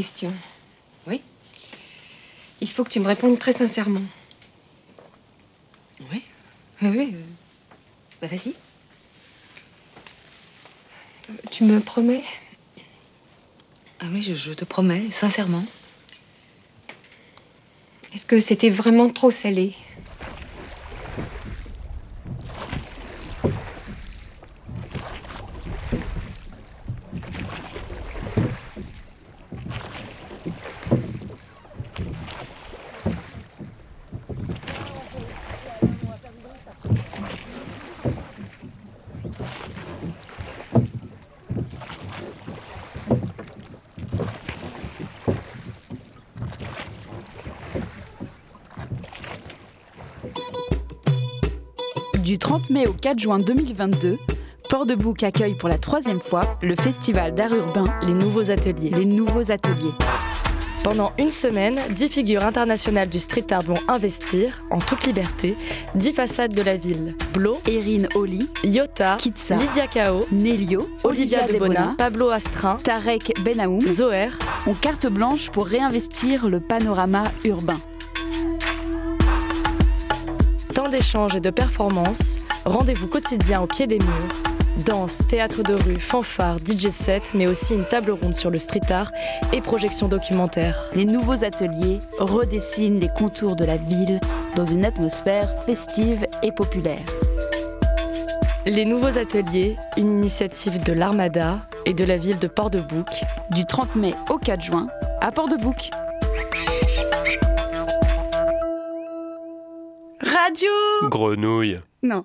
question. Oui Il faut que tu me répondes très sincèrement. Oui Oui, oui. Bah, vas-y. Tu me promets? Ah oui, je, je te promets, sincèrement. Est-ce que c'était vraiment trop salé? Du 30 mai au 4 juin 2022, Port-de-Bouc accueille pour la troisième fois le festival d'art urbain Les Nouveaux Ateliers. Les Nouveaux Ateliers. Pendant une semaine, dix figures internationales du street art vont investir, en toute liberté, dix façades de la ville. Blo, Erin Oli, Iota, Kitsa, Lydia Kao, Nelio, Olivia de Bona, Pablo Astrin, Tarek Benaoum Zoher. ont carte blanche pour réinvestir le panorama urbain. Tant d'échanges et de performances, rendez-vous quotidien au pied des murs. Danse, théâtre de rue, fanfare, DJ set, mais aussi une table ronde sur le street art et projection documentaire. Les nouveaux ateliers redessinent les contours de la ville dans une atmosphère festive et populaire. Les nouveaux ateliers, une initiative de l'Armada et de la ville de Port-de-Bouc. Du 30 mai au 4 juin à Port-de-Bouc. Radio Grenouille. Non.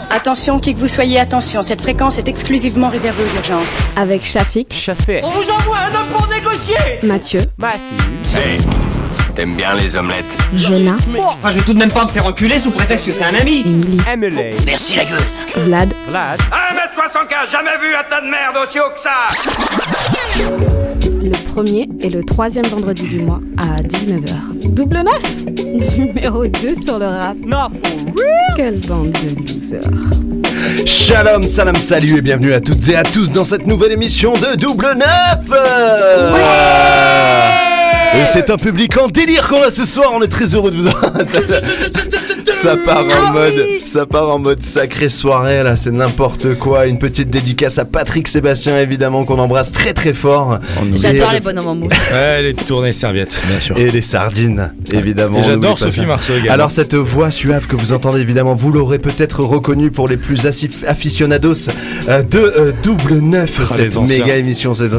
Attention, qui que vous soyez, attention, cette fréquence est exclusivement réservée aux urgences. Avec Shafik, Chafé. On vous envoie un homme pour négocier. Mathieu, Matthew. Hey, t'aimes bien les omelettes? Jonah, Enfin, je vais tout de même pas me faire enculer sous prétexte que c'est un ami. Emily, Emily. Merci la gueuse. Vlad, Vlad. 1m75, jamais vu un tas de merde aussi haut que ça le premier et le troisième vendredi du mois à 19h. Double neuf Numéro 2 sur le rap. Not for real. Quelle bande de losers. Shalom, salam, salut et bienvenue à toutes et à tous dans cette nouvelle émission de Double Neuf Et c'est un public en délire qu'on a ce soir, on est très heureux de vous avoir. Ça part en mode, ça part en mode sacrée soirée là, c'est n'importe quoi. Une petite dédicace à Patrick Sébastien évidemment qu'on embrasse très très fort. J'adore Et- les bonhommes en. Ouais, les tournées serviettes, bien sûr. Et les sardines, évidemment. J'adore Sophie. Marceau également. Alors cette voix suave que vous entendez évidemment, vous l'aurez peut-être reconnue pour les plus aficionados euh, de euh, Double Neuf, Ah, cette méga émission. c'est-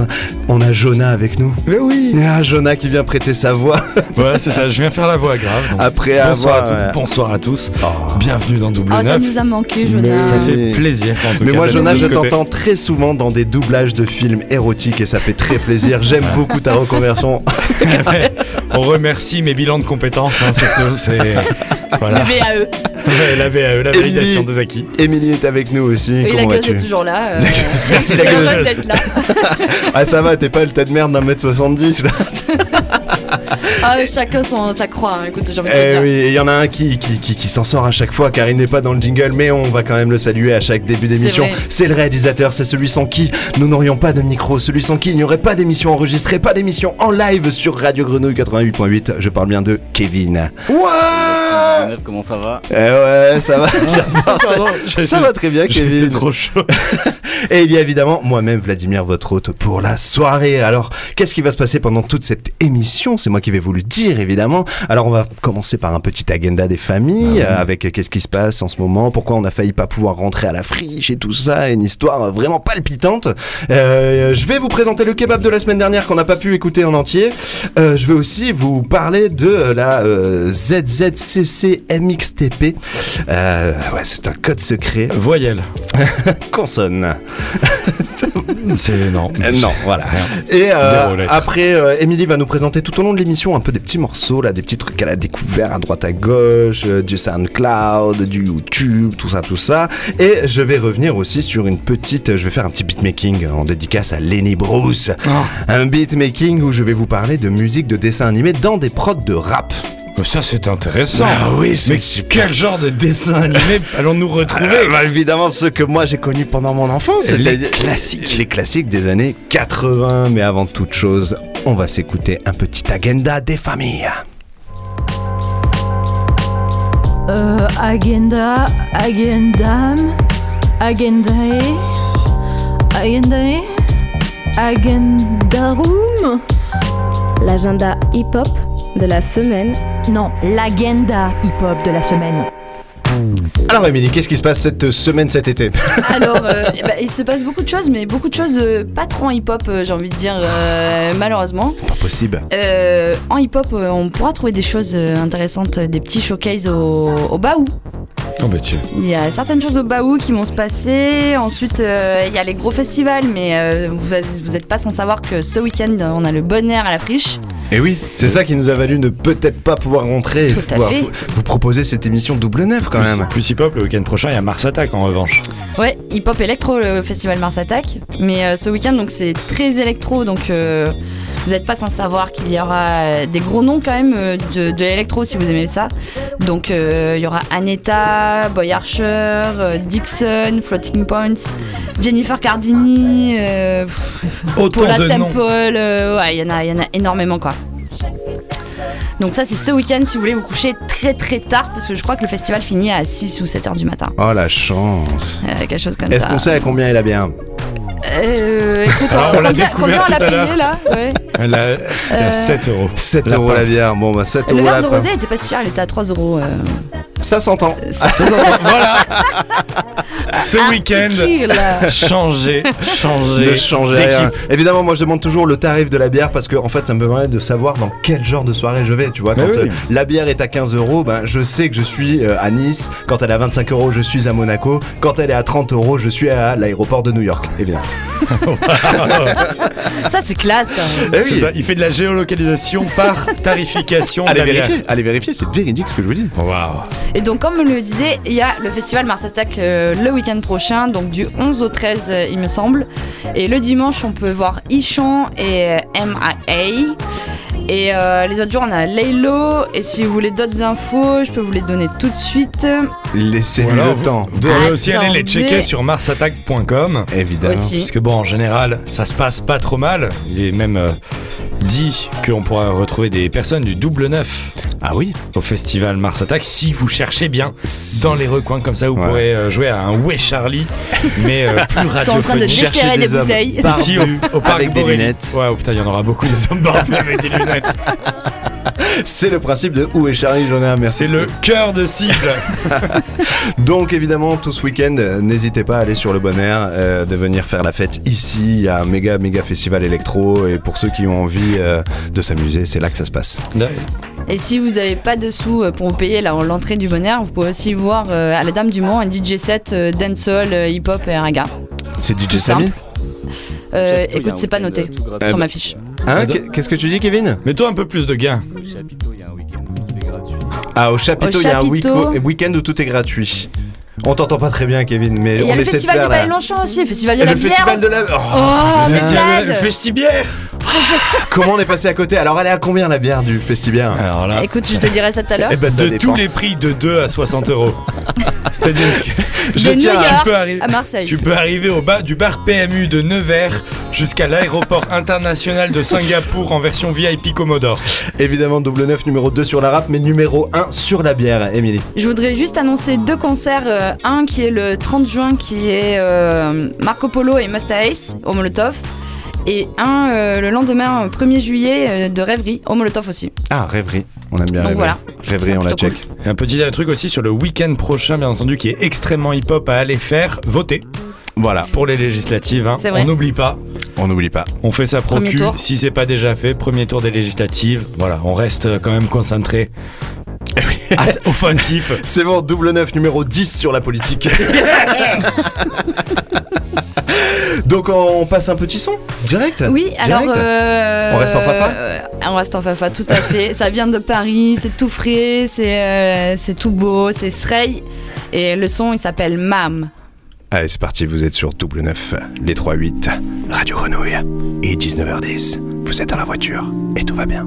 On a Jonah avec nous. Mais oui Ah, Jonah qui vient prêter sa voix Ouais, c'est ça, je viens faire la voix grave. donc après bonsoir, avoir... à toutes, bonsoir à tous, oh. bienvenue dans Double Ah, ça 9. nous a manqué, Jonah. Ça fait Mais- plaisir en tout Mais cas, moi, de je t'entends très souvent dans des doublages de films érotiques et ça fait très plaisir. J'aime beaucoup ta reconversion. On remercie mes bilans de compétences, hein, surtout, c'est... Voilà. Le VAE. Ouais, la VAE, la Émilie. validation des acquis. Émilie est avec nous aussi. Et la gueuse est toujours là. euh, La gueuse, merci la gueuse. là. Ah, ça va, t'es pas le tas de merde d'un mètre 70 là. Ah, chacun son, sa croix, hein, écoute, j'ai envie de Eh dire. oui, et il y en a un qui, qui, qui, qui s'en sort à chaque fois car il n'est pas dans le jingle, mais on va quand même le saluer à chaque début d'émission. C'est le réalisateur, c'est celui sans qui nous n'aurions pas de micro, celui sans qui il n'y aurait pas d'émission enregistrée, pas d'émission en live sur Radio Grenouille 88.8. Je parle bien de Kevin. Comment ça va Eh ouais, ça va, ça. Pardon, j'ai- Ça va très bien, Kevin. trop chaud. Et il y a évidemment moi-même, Vladimir, votre hôte pour la soirée. Alors, qu'est-ce qui va se passer pendant toute cette émission? C'est moi qui vais vous le dire, évidemment. Alors, on va commencer par un petit agenda des familles, euh, avec euh, qu'est-ce qui se passe en ce moment, pourquoi on a failli pas pouvoir rentrer à la friche et tout ça, une histoire euh, vraiment palpitante. Euh, je vais vous présenter le kebab de la semaine dernière qu'on n'a pas pu écouter en entier. Euh, je vais aussi vous parler de la euh, ZZCC MXTP. Euh, ouais, c'est un code secret. Voyelle. Consonne. C'est non. Euh, non, voilà. Et euh, après, Émilie va nous présenter tout au long de l'émission un peu des petits morceaux, là, des petits trucs qu'elle a découvert à droite à gauche, du SoundCloud, du YouTube, tout ça, tout ça. Et je vais revenir aussi sur une petite, je vais faire un petit beatmaking en dédicace à Lenny Bruce. Un beatmaking où je vais vous parler de musique de dessin animé dans des prods de rap. Ça c'est intéressant. Ah oui, c'est Mais super. quel genre de dessin animé allons-nous retrouver Euh, bah, évidemment, ceux que moi j'ai connus pendant mon enfance. Les classiques. Les classiques des années 80. Mais avant toute chose, on va s'écouter un petit agenda des familles. Euh, agenda, agendam, agendae, agendae, agendarum. L'agenda hip-hop de la semaine. Non, l'agenda hip-hop de la semaine. Alors, Émilie, qu'est-ce qui se passe cette semaine, cet été? Alors, euh, eh ben, il se passe beaucoup de choses, mais beaucoup de choses euh, pas trop en hip-hop, euh, j'ai envie de dire, euh, malheureusement. Pas possible. Euh, en hip-hop, euh, on pourra trouver des choses euh, intéressantes, euh, des petits showcases au, au Baou. Oh bah tiens. Il y a certaines choses au Baou qui vont se passer. Ensuite, euh, il y a les gros festivals, mais euh, vous n'êtes pas sans savoir que ce week-end, on a le bon air à la friche. Et oui, c'est ça qui nous a valu ne peut-être pas pouvoir rentrer et Tout à pouvoir fait. vous, vous proposer cette émission double neuf quand même. Plus hip-hop, le week-end prochain, il y a Mars Attack en revanche. Ouais, hip-hop électro, le festival Mars Attack. Mais euh, ce week-end, donc c'est très électro, donc euh, vous n'êtes pas sans savoir qu'il y aura euh, des gros noms quand même euh, de, de l'électro si vous aimez ça. Donc euh, il y aura Aneta, Boy Archer, Dixon, Floating Points, Jennifer Cardini, Paula. Temple, ouais, il y en a, il y en a énormément quoi. Donc ça c'est ce week-end si vous voulez vous coucher très très tard parce que je crois que le festival finit à 6 ou 7 heures du matin. Oh la chance. Euh, quelque chose comme Est-ce ça. qu'on sait à combien est la bière Euh, écoute, Ah, on l'a combien, découvert combien on l'a tout à l'heure. payé là ouais. Là, c'était à Euh, 7 euros. 7 La euros la bière. Bon, bah 7 Le euros verre la de rosé était pas si cher, il était à 3 euros. euh. Ça s'entend. voilà. Ce week-end, changer, changer, rien. Évidemment, moi je demande toujours le tarif de la bière parce que en fait ça me permet de savoir dans quel genre de soirée je vais. Tu vois, Mais quand oui. euh, la bière est à 15 euros, ben je sais que je suis euh, à Nice. Quand elle est à 25 euros, je suis à Monaco. Quand elle est à 30 euros, je suis à l'aéroport de New York. Évidemment. Ça c'est classe quand même. Eh oui. ça, il fait de la géolocalisation par tarification. Allez de la bière. vérifier, allez vérifier, c'est véridique ce que je vous dis. Waouh. Et donc comme on le disait, il y a le festival Mars Attack euh, le week-end prochain, donc du 11 au 13 euh, il me semble. Et le dimanche on peut voir Ichon et euh, MIA. Et euh, les autres jours on a Laylo. Et si vous voulez d'autres infos, je peux vous les donner tout de suite. Laissez-lui Ou alors, le vous- temps. Vous pouvez aussi aller les checker sur marsattack.com. Évidemment. Aussi. Parce que bon, en général, ça se passe pas trop mal. Il est même euh, dit qu'on pourra retrouver des personnes du double neuf Ah oui. au festival Mars Attack si vous cherchez bien dans les recoins comme ça. Vous Ouais. pourrez euh, jouer à un Ouais Charlie, mais euh, plus Ils sont en train de radiophonique. Déterrer des bouteilles. Ici au, au parc avec des lunettes. Ouais, oh putain, il y en aura beaucoup des hommes barbus avec des lunettes. C'est le principe de Où est Charlie J'en ai un merci. C'est le cœur de cible. Donc évidemment, tout ce week-end, euh, n'hésitez pas à aller sur le bon air, euh, de venir faire la fête ici. Il y a un méga méga festival électro et pour ceux qui ont envie euh, de s'amuser, c'est là que ça se passe. Et si vous n'avez pas de sous pour vous payer là, l'entrée du bonheur, vous pouvez aussi voir euh, à la Dame du Mont un DJ set euh, dancehall, euh, hip-hop et raga. C'est DJ Samy. Euh, écoute, c'est pas noté sur ma fiche. Hein Qu'est- Qu'est-ce que tu dis, Kevin? Mets-toi un peu plus de gain. Ah, au chapiteau, Au il y a un chapiteau. week- week-end où tout est gratuit. On t'entend pas très bien, Kevin, mais Et il y on a le essaie de festival faire. Paille Longchamp aussi, le festival de la le bière. festival de la. Oh, Oh, festival- le festibière Comment on est passé à côté? Alors, elle est à combien la bière du festival Alors là, Écoute, je te dirai ça tout à l'heure. Eh ben, de dépend. tous les prix de 2 à 60 euros. C'est-à-dire que Je de tiens à- tu peux arriver- à Marseille. tu peux arriver au bas du bar PMU de Nevers jusqu'à l'aéroport international de Singapour en version VIP Commodore. Évidemment, double 9 numéro 2 sur la rap, mais numéro 1 sur la bière, Émilie. Je voudrais juste annoncer deux concerts. euh, un qui est le 30 juin, qui est euh, Marco Polo et Masta Ace au Molotov. Et un euh, le lendemain, euh, 1er juillet, euh, de Rêverie au Molotov aussi. Ah, rêverie. On aime bien Donc rêverie. voilà. Rêverie, on la plutôt check. Et un petit truc aussi sur le week-end prochain, bien entendu, qui est extrêmement hip-hop à aller faire, voter Voilà, pour les législatives. hein. C'est vrai. On n'oublie pas, on n'oublie pas. on fait sa Premier procu tour. si c'est pas déjà fait. Premier tour des législatives. Voilà, on reste quand même concentré At- offensif. C'est bon, double 9, numéro 10 sur la politique. Donc on passe un petit son Direct? Oui, alors. Euh, On reste en fafa? euh, On reste en fafa, tout à fait. Ça vient de Paris, c'est tout frais, c'est euh, c'est tout beau, c'est Srey. Et le son, il s'appelle Mam. Allez, c'est parti, vous êtes sur double 9, les 3-8, Radio Renouille. Et 19h10, vous êtes dans la voiture et tout va bien.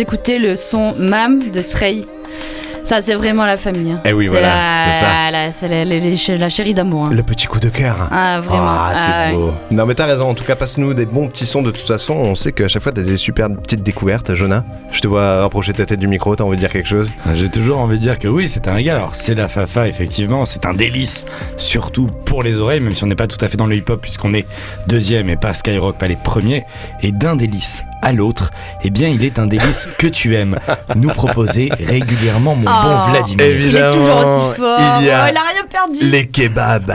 Vous écouter le son Mam de Srey. Ça c'est vraiment la famille. hein. Eh oui, voilà, la- c'est ça. la- C'est la, la- la- la chérie d'amour. hein. Le petit coup de cœur. Ah vraiment. Ah, c'est Ah, ouais. beau. Non, mais t'as raison. En tout cas, passe-nous des bons petits sons. De toute façon, on sait qu'à chaque fois, t'as des super petites découvertes. Jonah, je te vois rapprocher ta tête du micro. T'as envie de dire quelque chose? J'ai toujours envie de dire que oui, c'est un régal. Alors, c'est la Fafa, effectivement, c'est un délice, surtout pour les oreilles, même si on n'est pas tout à fait dans le hip-hop, puisqu'on est deuxième et pas Skyrock, pas les premiers. Et d'un délice à l'autre, eh bien, il est un délice que tu aimes nous proposer régulièrement, mon Oh, bon Vladimir. Il est toujours aussi fort. il y a Oh, il a rien perdu. Les kebabs.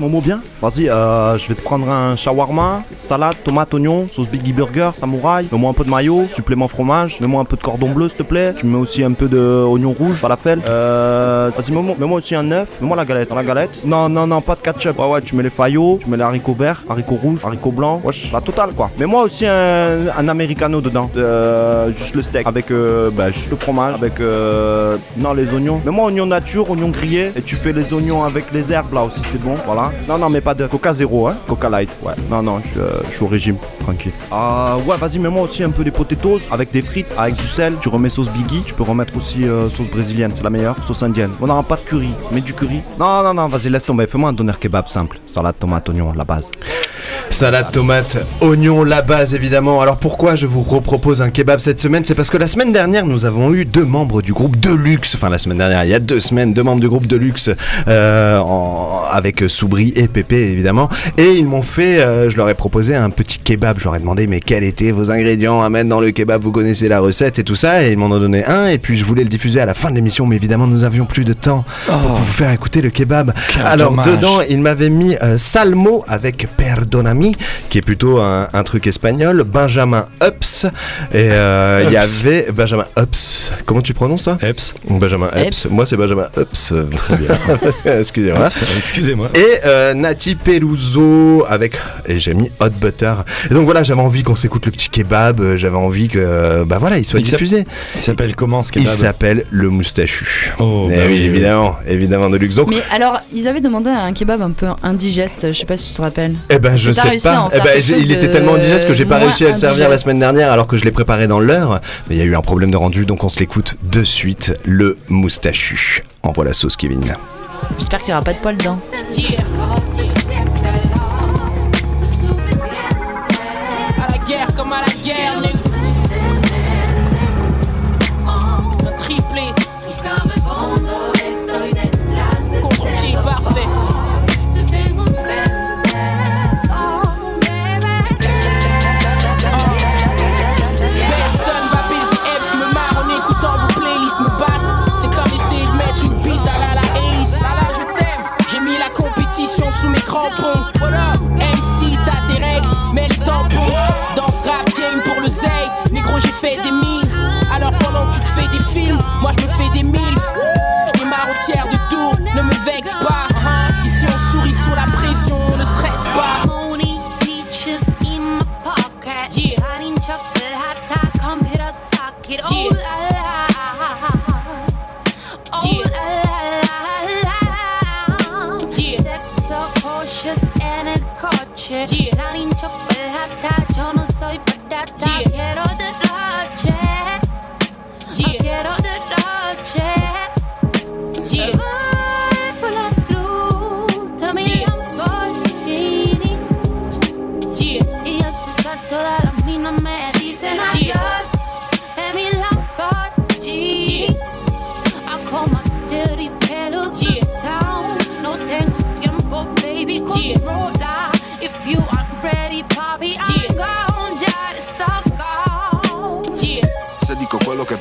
M'en mots bien. Vas-y, euh, je vais te prendre un shawarma, salade, tomate, oignon, sauce Biggie Burger, samouraï. Mets-moi un peu de maillot, supplément fromage. Mets-moi un peu de cordon bleu s'il te plaît. Tu me mets aussi un peu de oignon rouge, falafel. Euh, vas-y, mets-moi aussi un œuf. Mets-moi la galette. La galette Non, non, non, pas de ketchup. Ouais, ouais, tu mets les faillots, tu mets les haricots verts, haricots rouges, haricots blancs. Wesh, la totale quoi. Mets-moi aussi un, americano dedans. Euh, juste le steak. Avec euh, bah, juste le fromage. Avec euh, non, les oignons. Mets-moi oignon nature, oignon grillé. Et tu fais les oignons avec les herbes là aussi, c'est bon. Non, non, mais pas de Coca zéro, hein. Coca light. Ouais. Non, non, je, euh, je suis au régime. Tranquille. Ah, ouais, vas-y, mets-moi aussi un peu des potatoes avec des frites, avec du sel. Tu remets sauce Biggie. Tu peux remettre aussi euh, sauce brésilienne, c'est la meilleure. Sauce indienne. On n'aura pas de curry. Mets du curry. Non, non, non, vas-y, laisse tomber. Fais-moi un doner kebab simple. Salade, tomate, oignon, la base. Salade, tomate, oignon, la base évidemment. Alors pourquoi je vous repropose un kebab cette semaine? C'est parce que la semaine dernière, nous avons eu deux membres du groupe Deluxe. Enfin, la semaine dernière, il y a deux semaines, deux membres du groupe Deluxe euh, en- avec Soubri et Pépé évidemment. Et ils m'ont fait, euh, je leur ai proposé un petit kebab. Je leur ai demandé, mais quels étaient vos ingrédients? À mettre dans le kebab Vous connaissez la recette et tout ça. Et ils m'en ont donné un. Et puis je voulais le diffuser à la fin de l'émission, mais évidemment, nous avions plus de temps pour vous faire écouter le kebab. Quel Alors dommage. dedans, il m'avait mis euh, salmo avec perdona Perdonami, qui est plutôt un, un truc espagnol, Benjamin Ups, et euh, il y Ups. avait Benjamin Ups. Comment tu prononces toi? Eps. Benjamin Ups. Ups. Moi c'est Benjamin Ups. Très bien. Excusez-moi. Ups, Excusez-moi. Et euh, Nati Peluso avec et j'ai mis Hot Butter. Et donc voilà, j'avais envie qu'on s'écoute le petit kebab. euh, J'avais envie que euh, bah voilà, il soit Il diffusé. Il s'appelle comment ce Il kebab s'appelle le moustachu. Oh, Eh bah oui, oui, oui. évidemment, évidemment de luxe. Donc Mais alors, ils avaient demandé un kebab un peu indigeste, je sais pas si tu te rappelles. Eh ben je sais pas. Eh ben il était tellement indigeste que j'ai pas réussi à le servir la semaine dernière alors que je l'ai préparé dans l'heure. Mais il y a eu un problème de rendu donc on se l'écoute de suite. Le moustachu. Envoie la sauce Kevin. J'espère qu'il y aura pas de poils dedans.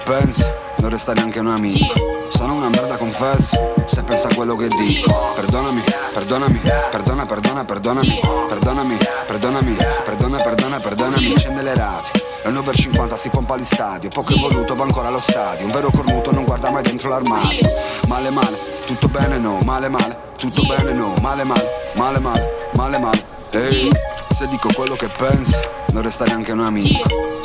Pensi, non resta neanche un amico. Sono una merda, confesso, se pensa a quello che dico. Perdonami, perdonami, perdona, perdona, perdonami. Perdonami, perdonami, perdona, perdona, perdonami. Scende le rate. E un over 50 si pompa agli stadio. Poco evoluto va ancora allo stadio. Un vero cornuto non guarda mai dentro l'armadio. Male male, tutto bene no. Male male, tutto bene no. Male male, male male, male male. Ehi, se dico quello che pensi Non resta neanche un amico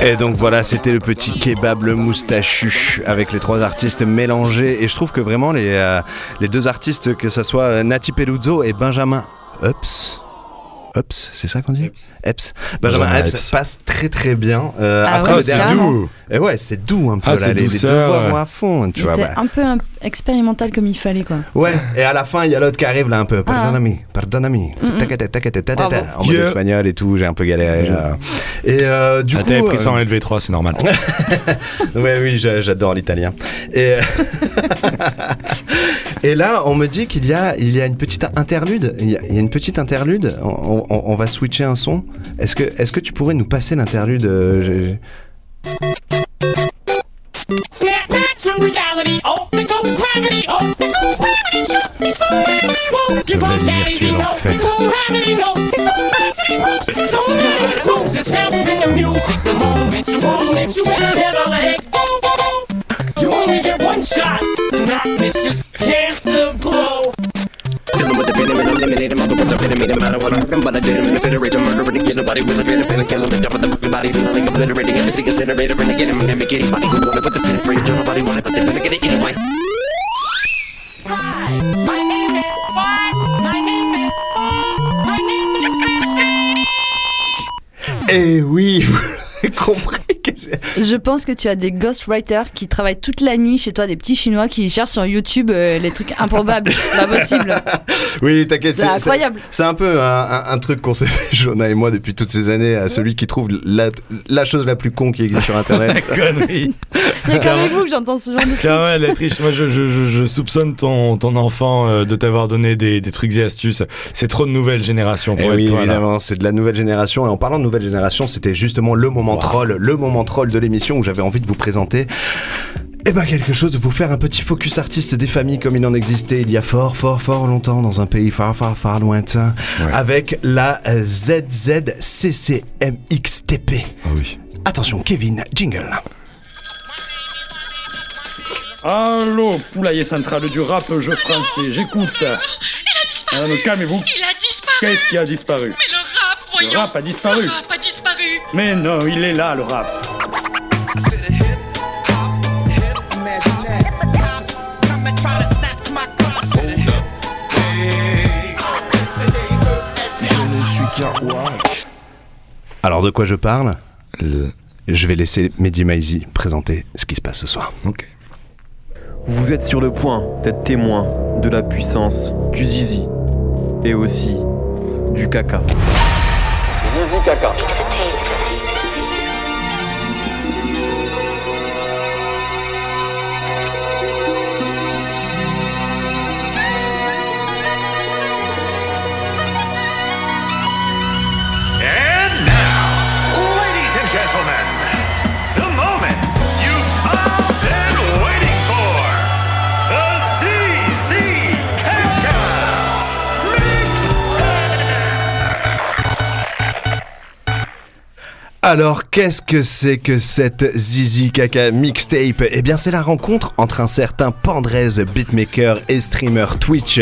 Et donc voilà, c'était le petit kebab, le moustachu, avec les trois artistes mélangés. Et je trouve que vraiment les, euh, les deux artistes, que ça soit Nati Peluzzo et Benjamin Ups. Ups, c'est ça qu'on dit Eps. Benjamin Benjamin Eps Epps. passe très très bien. Euh, Ah après ouais, le c'est dernier. doux. Et ouais, c'est doux un peu Ah, là. Les, les deux douceur, voix ouais. vont à fond, tu vois. était bah. un peu un- expérimental comme il fallait, quoi. Ouais, et à la fin, il y a l'autre qui arrive là un peu. Pardonami, pardonami. Mm-mm. Tacata, tacata, tatata, Bravo. En mode Yeah. espagnol et tout, j'ai un peu galéré. euh. Et euh, du Ah, coup. T'avais pris ça en euh, LV3, c'est normal. ouais, oui, j'a- j'adore l'italien. Et, et là, on me dit qu'il y a, il y a une petite interlude. Il y a, il y a une petite interlude. On, on- on va switcher un son. Est-ce que, est-ce que tu pourrais nous passer l'interlude euh, Snap back to reality. Oh, there goes gravity. Oh, there goes gravity. Shoot me somewhere we won't give up. Vladimir, Daddy's tu es he know. l'enfer. We won't have any notes. It's so fast, these ropes. It's so fast. Moves is held in the music. The moment you own it, you will never let it go. You only get one shot. Do not miss your chance hit him eliminate him. All the ones I've been and made him out of what I'm but I did him in a federation. Murdering, kill nobody with a bit of panic. Killing the top of the fucking bodies and nothing obliterating. Everything incinerator, renegade him, mimic anybody who wanted with the pin frame. Don't nobody want it, but they're gonna it anyway. Hi, eh oui compris. que Je pense que tu as des ghostwriters qui travaillent toute la nuit chez toi, des petits chinois qui cherchent sur YouTube euh, les trucs improbables. C'est pas possible. Oui, t'inquiète. C'est incroyable. C'est un peu un, un- un truc qu'on s'est fait, Jonah et moi, depuis toutes ces années, à celui qui trouve la, la chose la plus con qui existe sur Internet. Connerie. Il y a qu'avec vous que j'entends ce genre de trucs. Tiens, ouais, la triche. Moi, je, je, je, je soupçonne ton, ton enfant euh, de t'avoir donné des, des trucs et astuces. C'est trop de nouvelle génération pour Eh être oui, toi, évidemment, c'est de la nouvelle génération. Et en parlant de nouvelle génération, c'était justement le moment troll, le moment troll de l'émission où j'avais envie de vous présenter. Eh ben quelque chose, de vous faire un petit focus artiste des familles comme il en existait il y a fort, fort, fort longtemps dans un pays far, far, far lointain, avec la ZZCCMXTP. Ah oui. Attention, Kevin, jingle. Allô, poulailler central du rap, jeu français, j'écoute. Madame, calmez-vous. Il a disparu Qu'est-ce qui a disparu Mais le rap, voyons Le rap a disparu. Le rap a disparu Mais non, il est là, le rap. Je ne suis qu'un Alors de quoi je parle Je vais laisser Mehdi Maizi présenter ce qui se passe ce soir. Ok. Vous êtes sur le point d'être témoin de la puissance du zizi et aussi du caca. Zizi caca. Alors, qu'est-ce que c'est que cette Zizi Kaka mixtape? Eh bien, c'est la rencontre entre un certain Pandrez, beatmaker et streamer Twitch,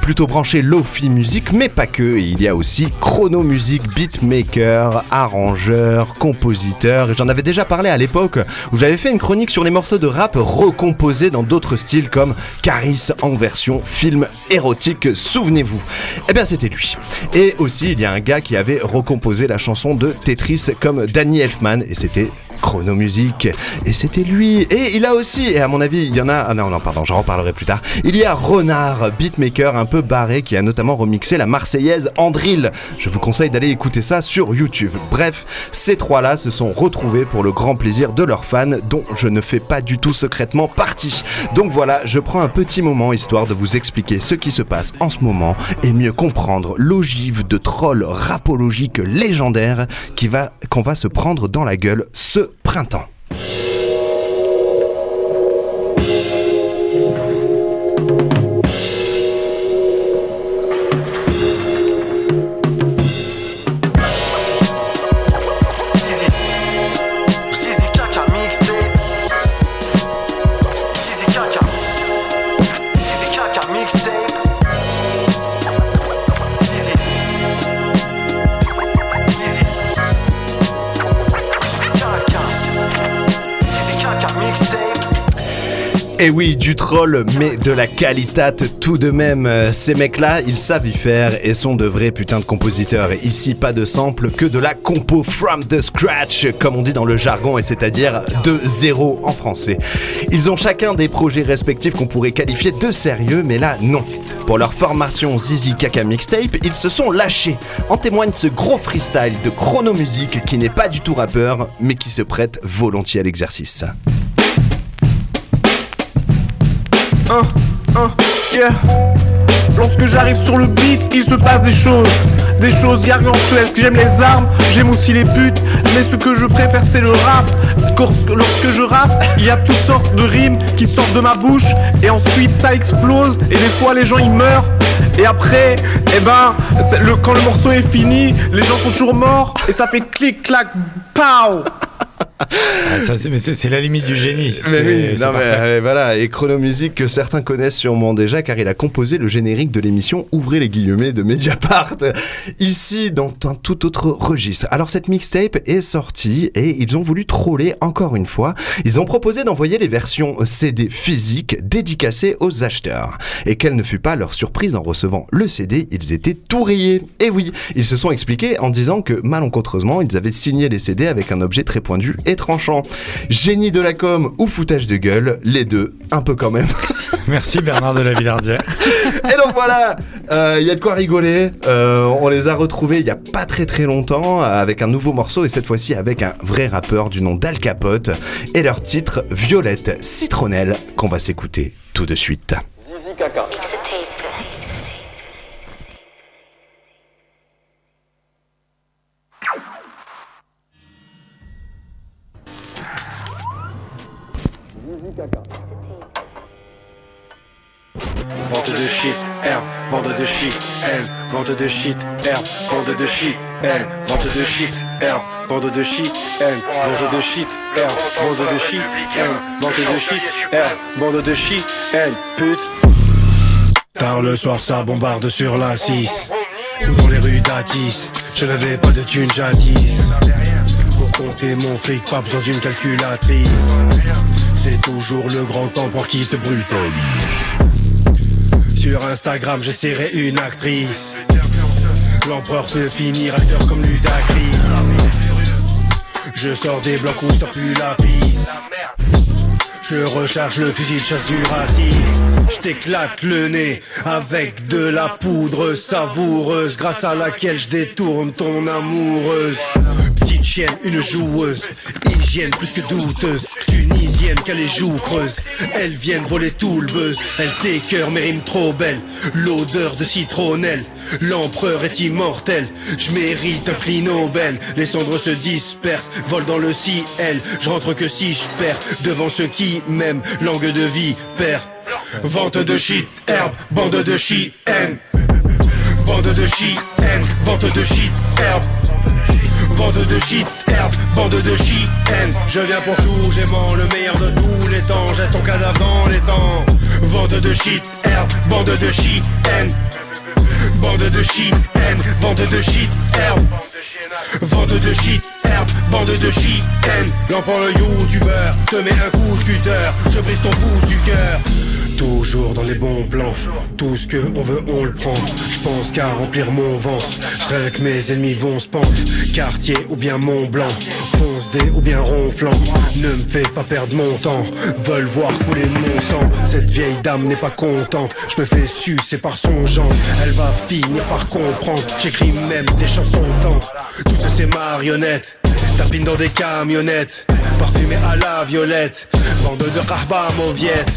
plutôt branché Lofi musique, mais pas que. Il y a aussi Chrono Music, beatmaker, arrangeur, compositeur. J'en avais déjà parlé à l'époque où j'avais fait une chronique sur les morceaux de rap recomposés dans d'autres styles comme Caris en version film érotique. Souvenez-vous. Eh bien, c'était lui. Et aussi, il y a un gars qui avait recomposé la chanson de Tetris comme Danny Elfman et c'était Chrono Music et c'était lui. Et il a aussi et à mon avis il y en a ah non non pardon j'en reparlerai plus tard. Il y a Renard beatmaker un peu barré qui a notamment remixé la marseillaise Andril. Je vous conseille d'aller écouter ça sur YouTube. Bref ces trois là se sont retrouvés pour le grand plaisir de leurs fans dont je ne fais pas du tout secrètement partie. Donc voilà je prends un petit moment histoire de vous expliquer ce qui se passe en ce moment et mieux comprendre l'ogive de troll rapologique légendaire qui va qu'on va se prendre dans la gueule ce printemps. Et oui, du troll, mais de la qualité tout de même. Ces mecs-là, ils savent y faire et sont de vrais putains de compositeurs. Et ici, pas de sample, que de la compo from the scratch, comme on dit dans le jargon, et c'est-à-dire de zéro en français. Ils ont chacun des projets respectifs qu'on pourrait qualifier de sérieux, mais là, non. Pour leur formation Zizi Kaka Mixtape, ils se sont lâchés. En témoigne ce gros freestyle de chrono musique qui n'est pas du tout rappeur, mais qui se prête volontiers à l'exercice. Un, yeah. Lorsque j'arrive sur le beat, il se passe des choses. Des choses gargantuesques. J'aime les armes, j'aime aussi les buts. Mais ce que je préfère, c'est le rap. Lorsque, je rappe, il y a toutes sortes de rimes qui sortent de ma bouche. Et ensuite, ça explose. Et des fois, les gens ils meurent. Et après, eh ben, quand le morceau est fini, les gens sont toujours morts. Et ça fait clic, clac, pow. Ah, ça, c'est, la limite du génie. Mais oui, non mais euh, voilà, et Chrono Music que certains connaissent sûrement déjà car il a composé le générique de l'émission Ouvrez les guillemets de Mediapart, ici dans un tout autre registre. Alors cette mixtape est sortie et ils ont voulu troller encore une fois. Ils ont proposé d'envoyer les versions CD physiques dédicacées aux acheteurs. Et quelle ne fut pas leur surprise en recevant le CD, ils étaient tout rayés. Et oui, ils se sont expliqués en disant que malencontreusement ils avaient signé les CD avec un objet très pointu et tranchant. Génie de la com ou foutage de gueule, les deux, un peu quand même. Merci Bernard de la Villardière. Et donc voilà, euh, il y a de quoi rigoler. Euh, on les a retrouvés il y a pas très très longtemps euh, avec un nouveau morceau et cette fois-ci avec un vrai rappeur du nom d'Al Capote et leur titre Violette Citronnelle qu'on va s'écouter tout de suite. Zizi. Zizi. Vente de shit, herbe, bande de shit, elle, vente de shit, herbe, bande de shit, elle, vente de shit, herbe, bande de shit, elle, vente de shit, herbe, bande de shit, elle, vente de shit, herbe, bande de shit, elle, pute. Tard le soir, ça bombarde sur la 6. Ou dans les rues d'Atis, je n'avais pas de thune jadis. Pour compter mon fric, pas besoin d'une calculatrice. C'est toujours le grand empereur qui te brutalise. Sur Instagram, je serai une actrice. L'empereur peut finir acteur comme Ludacris. Je sors des blocs où ça pue la pisse. Je recharge le fusil de chasse du raciste. Je t'éclate le nez avec de la poudre savoureuse, grâce à laquelle je détourne ton amoureuse. Petite chienne, une joueuse, hygiène plus que douteuse. Tunisienne qu'elle les joues creuses, elles viennent voler tout le buzz. Elle t'écœure mes rimes trop belles, l'odeur de citronnelle. L'empereur est immortel, je mérite un prix Nobel. Les cendres se dispersent, volent dans le ciel. Je rentre que si je perds devant ceux qui m'aiment. Langue de vie, père. Vente de shit, herbe, bande de shit. Bande de shit, vente de shit, herbe. Vente de shit, herbe, bande de shit, haine. Je viens pour tout, j'aimant le meilleur de tous les temps. Jette ton cadavre dans les temps. Vente de shit, herbe, bande de shit, haine. Bande de shit, haine, vente de shit, herbe. Vente de shit, herbe, bande de shit, haine. L'empereur le youtubeur, te mets un coup de cutter. Je brise ton fou du cœur. Toujours dans les bons plans, tout ce que on veut on le prend. Je pense qu'à remplir mon ventre, je que mes ennemis vont se pendre. Quartier ou bien Mont Blanc, fonce des ou bien ronflant. Ne me fais pas perdre mon temps, veulent voir couler mon sang. Cette vieille dame n'est pas contente, je me fais sucer par son genre. Elle va finir par comprendre, j'écris même des chansons tendres. Toutes ces marionnettes tapinent dans des camionnettes, parfumées à la violette. Bande de rahba mauviette,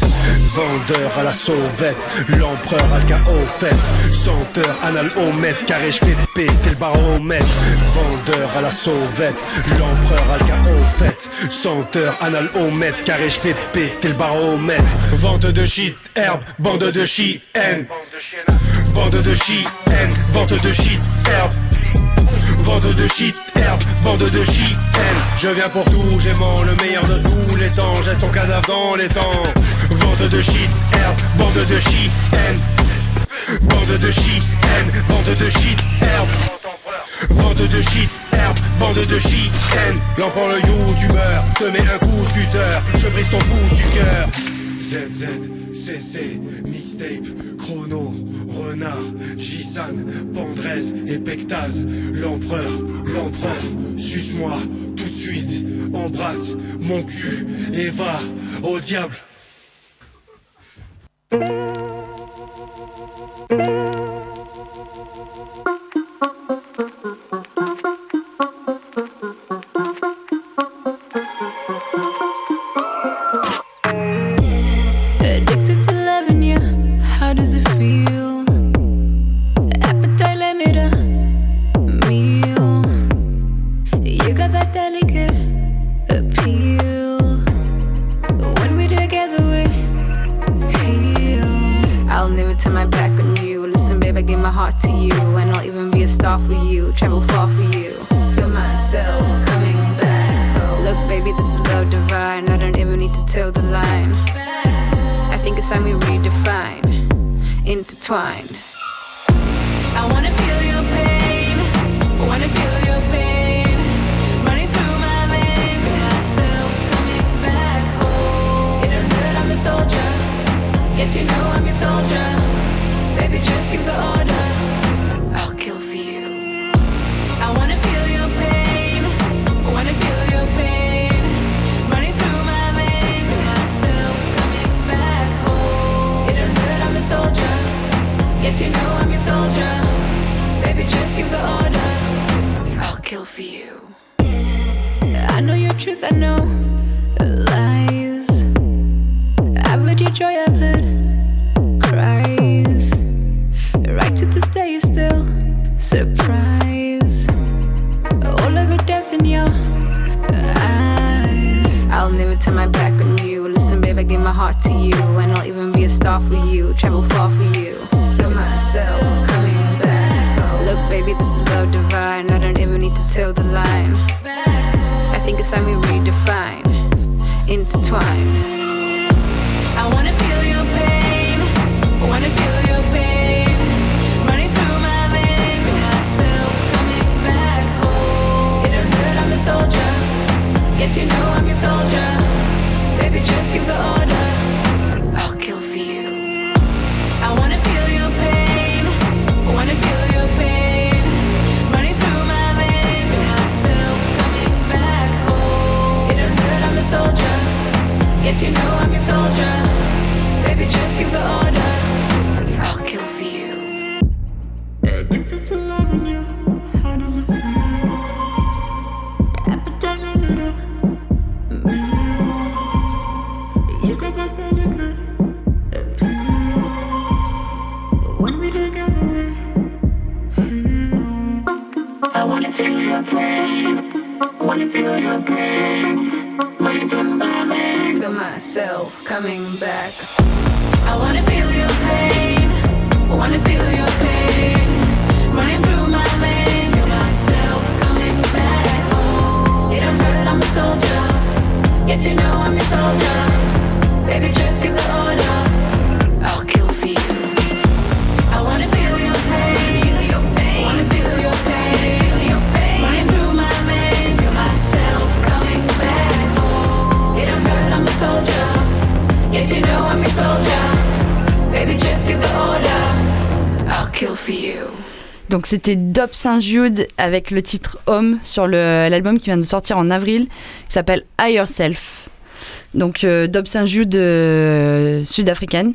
vendeur à la sauvette, l'empereur le chaos fait, chanteur anal au carré je fais péter le baromètre. Vendeur à la sauvette, l'empereur le chaos fait, chanteur anal au carré je fais péter le baromètre. Vente de shit, herbe, bande de shit, haine. Bande de shit, vente de shit, herbe. Vente de shit, herbe, bande de shit, haine. Je viens pour tout, j'aimant le meilleur de tous les temps. Jette ton cadavre dans les temps. Vente de shit, herbe, bande de shit, haine. Bande de shit, haine, bande de shit, herbe. Vente de shit, herbe, bande de shit, haine. L'empereur le youtubeur, te mets un coup cutter. Je brise ton fou du cœur. ZZ, CC, mixtape, chrono, renard, Gisan, Pandrez et Pectaz, l'empereur, l'empereur, suce-moi tout de suite, embrasse mon cul et va au diable. Turn my back on you. Listen, babe, I give my heart to you, and I'll even be a star for you. Travel far for you. Feel myself coming back. home. Look, baby, this is love divine. I don't even need to tell the line. I think it's time we redefine, intertwine. I wanna feel your pain, wanna feel your pain, baby, just give the order. I'll kill for you. I wanna feel your pain. I wanna feel your pain. Running through my veins, myself coming back home. You don't know that I'm a soldier. Yes, you know I'm your soldier. Baby, just give the order. I'll kill for you. I know your truth, I know lies. I've your joy, I've heard. I'll never turn my back on you. Listen, babe, I give my heart to you, and I'll even be a star for you. Travel far for you. Feel myself coming back. Look, baby, this is love divine. I don't even need to tell the line. I think it's time we redefine, intertwine. I wanna feel your pain. I wanna feel Yes, you know I'm your soldier. Baby, just give the order. I'll kill for you. I wanna feel your pain. I wanna feel your pain. Running through my veins. Myself coming back home. It don't hurt, I'm a soldier. Yes, you know Donc c'était Dob Saint-Jude avec le titre Homme sur l'album qui vient de sortir en avril, qui s'appelle I Yourself. Donc euh, Dob Saint-Jude euh, sud-africaine,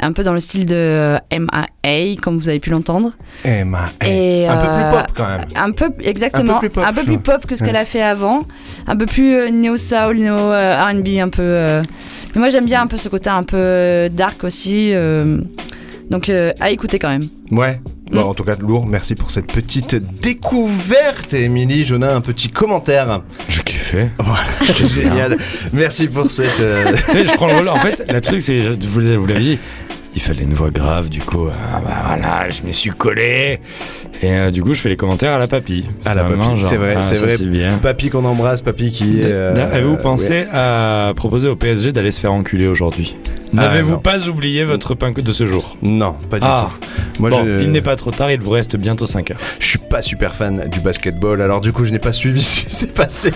un peu dans le style de euh, M.A.A. comme vous avez pu l'entendre. Emma, Et, un peu euh, plus pop quand même. Un peu, exactement. Un peu plus pop, peu plus que ce qu'elle a fait avant. Un peu plus euh, néo-soul, néo-RB, un peu. euh. Mais moi j'aime bien un peu ce côté un peu euh, dark aussi. euh. Donc euh, à écouter quand même. Ouais. Bon, Mm. en tout cas, lourd, merci pour cette petite découverte. Émilie, Jonas, un petit commentaire. Je kiffais. Voilà, génial. Merci pour cette. euh, tu sais, je prends le rôle. En fait, la truc, c'est, vous l'avez vous l'avez dit, il fallait une voix grave. Du coup, ah, bah, voilà, je me suis collé. Et euh, du coup, je fais les commentaires à la papy. À la Vraiment, papy, c'est vrai, ah, c'est vrai. C'est bien. Papy qu'on embrasse, papy qui. euh, Avez-vous ouais. pensé à proposer au PSG d'aller se faire enculer aujourd'hui? N'avez-vous non. pas oublié votre pain de ce jour? Non, pas du Ah. tout. Moi, bon, je... il n'est pas trop tard, il vous reste bientôt 5 heures. Je suis pas super fan du basketball, alors du coup je n'ai pas suivi ce qui s'est passé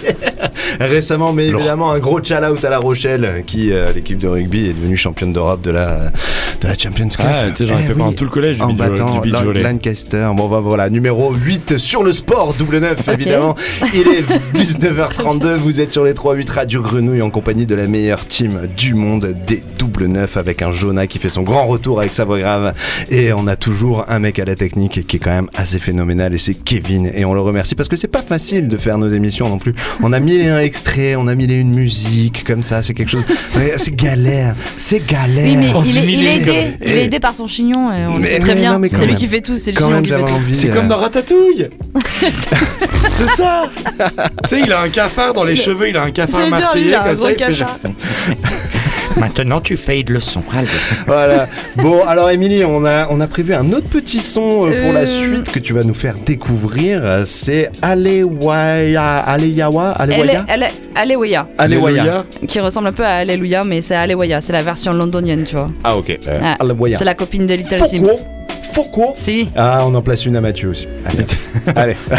récemment, mais évidemment un gros shout out à La Rochelle, qui euh, l'équipe de rugby est devenue championne d'Europe de la de la Champions Cup. Ah, tu sais, j'en ai Eh fait pendant oui. tout le collège du en beach- battant du beach Lan- volley. Lancaster. Bon bah voilà, numéro 8 sur le sport, double 9 évidemment. Il est 19h32, vous êtes sur les 3-8 Radio Grenouille en compagnie de la meilleure team du monde des double 9 avec un Jonah qui fait son grand retour avec sa voix grave et on a toujours un mec à la technique qui est quand même assez phénoménal et c'est Kevin et on le remercie parce que c'est pas facile de faire nos émissions non plus. On a mis un extrait, on a mis une musique comme ça, c'est quelque chose. C'est galère, c'est galère. Oui, mais On il est, il aidé, il est aidé par son chignon et on le sait très bien. C'est lui qui fait tout, c'est le chignon qui fait tout. C'est euh, comme dans Ratatouille C'est ça Tu sais, il a un cafard dans les cheveux, il a un cafard marseillais il a un comme ça, Maintenant, tu fais une leçon. Allez. Voilà. Bon, alors Émilie, on a, on a prévu un autre petit son euh, pour la Euh. suite que tu vas nous faire découvrir. C'est Alewaya. Aleyawa Alewaya elle est Alléluia. Alléluia. Qui ressemble un peu à Alléluia, mais c'est Alléluia. C'est la version londonienne, tu vois. Ah, ok. Euh, Ah, Alewaya. c'est la copine de Little Foucault. Sims. Foucault Si. Ah, on en place une à Mathieu aussi. Allez. Allez. Euh,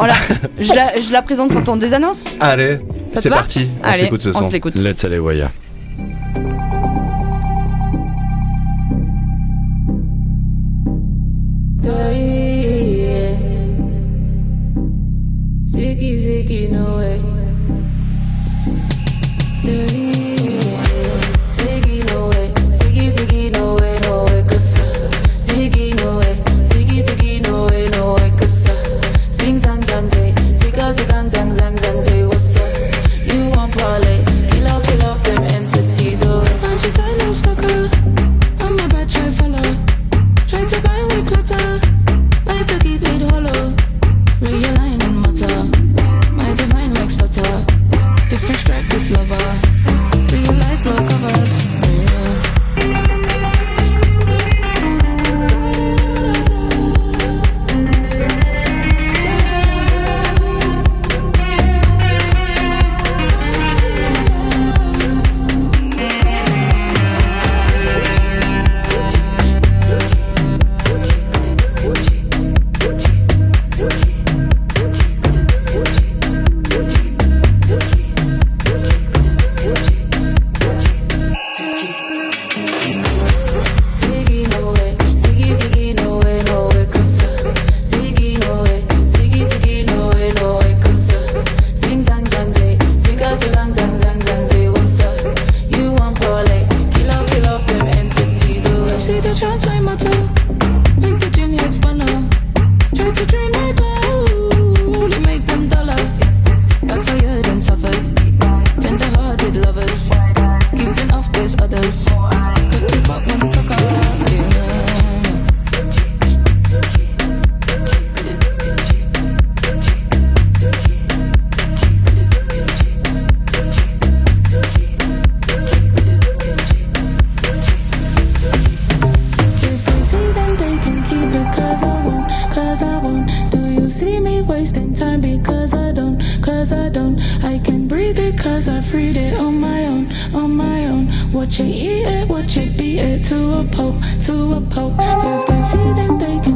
on la- je, la, je la présente quand on désannonce Allez, c'est parti. On s'écoute ce on son. se l'écoute. Let's Aleluya. I freed it on my own, on my own. Watch it, eat it, watch it, beat it to a pulp, to a pulp. If they see, then they can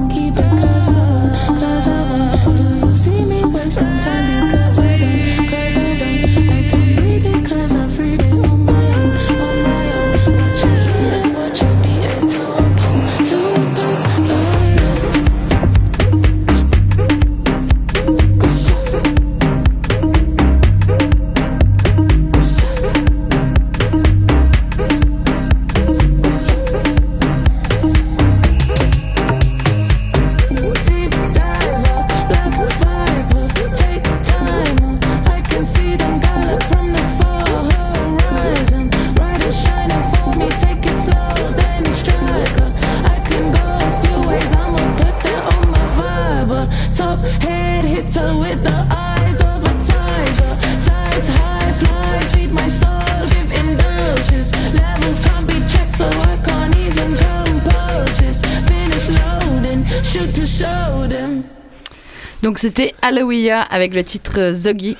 Halloween avec le titre Zoggy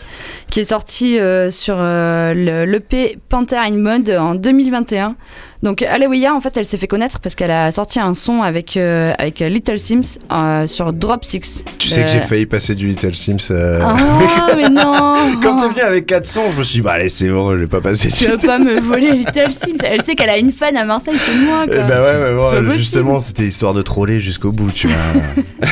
qui est sorti euh, sur euh, le- l'EP Panther in Mode en 2021. Donc Halloween en fait elle s'est fait connaître parce qu'elle a sorti un son avec, euh, avec Little Sims euh, sur Drop Six. Tu sais que j'ai Euh, failli passer du Little Sims. euh, avec- mais non Quand t'es venu avec 4 sons, je me suis dit, bah allez, c'est bon, je vais pas passer Tu du vas pas me voler Little Sims Elle sait qu'elle a une fan à Marseille, c'est moi Eh quoi. Bah ouais, mais bon, justement, c'était histoire de troller jusqu'au bout, tu vois.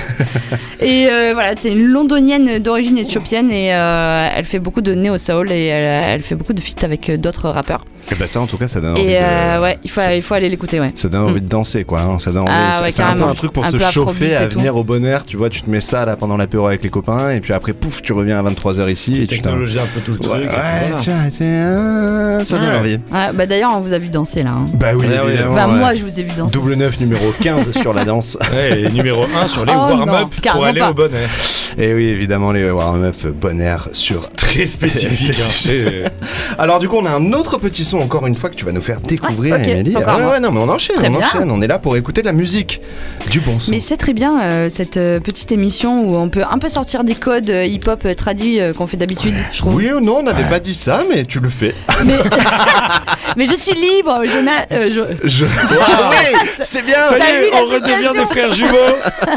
Et euh, voilà, c'est une londonienne d'origine éthiopienne et euh, elle fait beaucoup de néo-soul et elle, elle fait beaucoup de feats avec euh, d'autres rappeurs. Et bah ça, en tout cas, ça donne envie Et de... euh, ouais, il faut, il faut aller l'écouter, ouais. Ça donne envie de danser, quoi. hein. Ça donne envie- Ah ouais, c'est un peu un truc pour Un se chauffer, et à tout. venir au bon air. Tu vois, tu te mets ça là pendant l'apéro avec les copains, et puis après, pouf, tu reviens à 23h ici. et tu t'en- technologie un peu tout le truc. Ouais, et voilà. vois, tu vois, ça donne Ouais. envie. Ouais, bah d'ailleurs, on vous a vu danser là. hein. Bah oui, ouais. moi, je vous ai vu danser. Double 9 numéro 15 sur la danse. Ouais, et numéro 1 sur les Oh warm-up pour aller pas. au bon air. Et oui, évidemment, les warm-up bon air sur. Très spécifique. hein. Alors, du coup, on a un autre petit son, encore une fois, que tu vas nous faire découvrir, Ouais, encore Ah ouais, non, mais on enchaîne, Très on bien. enchaîne. On est là pour écouter de la musique. Du bon son. Mais c'est très bien euh, cette euh, petite émission où on peut un peu sortir des codes euh, hip-hop euh, tradis euh, qu'on fait d'habitude, je trouve. Oui ou non, on n'avait pas dit ça, mais tu le fais. Mais je suis libre, je euh, je- Je... oui, c'est bien. On redevient des frères jumeaux.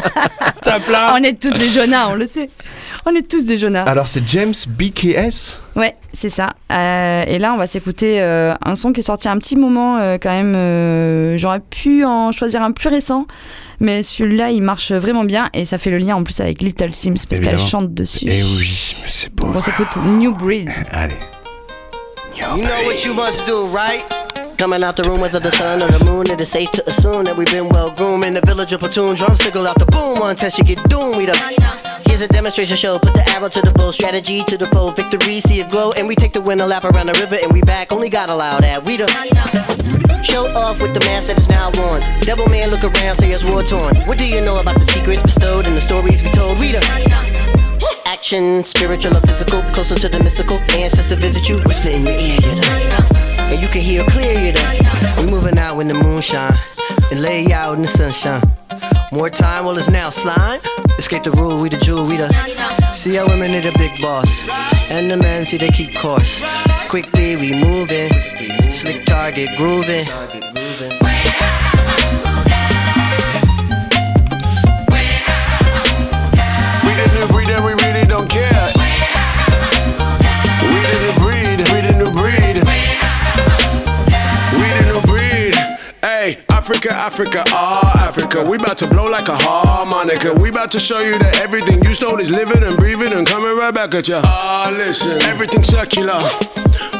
Tape là. On est tous des Jonas, on le sait. On est tous des Jonas. Alors, c'est James BKS. Ouais, c'est ça. Euh, et là, on va s'écouter euh, un son qui est sorti un petit moment euh, quand même. euh, J'aurais pu en choisir un plus récent, mais celui-là, il marche vraiment bien et ça fait le lien en plus avec Little Sims parce qu'elle chante dessus. Eh oui, mais c'est. Donc on s'écoute New Breed. Allez. You know what you must do, right? Coming out the room whether the sun or the moon, it is safe to assume that we've been well groomed in the village of platoon. Drum signal out the boom, one test you get doomed. We the here's a demonstration show. Put the arrow to the bow, strategy to the foe, victory see it glow, and we take the win a lap around the river and we back. Only God allow that. We the Show off with the mask that is now worn. Devil man look around, say it's war torn. What do you know about the secrets bestowed and the stories we told? We the action, spiritual or physical, closer to the mystical. Ancestor visit you, whisper in your ear, you know. And you can hear clear, you know. We moving out when the moon shine and lay out in the sunshine. More time, well, it's now slime. Escape the rule, we the jewel, we the. See how women are the big boss. And the men see they keep course. Quickly we moving. Slick target grooving. Africa, Africa, ah, Africa. We about to blow like a harmonica. We about to show you that everything you stole is living and breathing and coming right back at ya. Ah, listen, everything's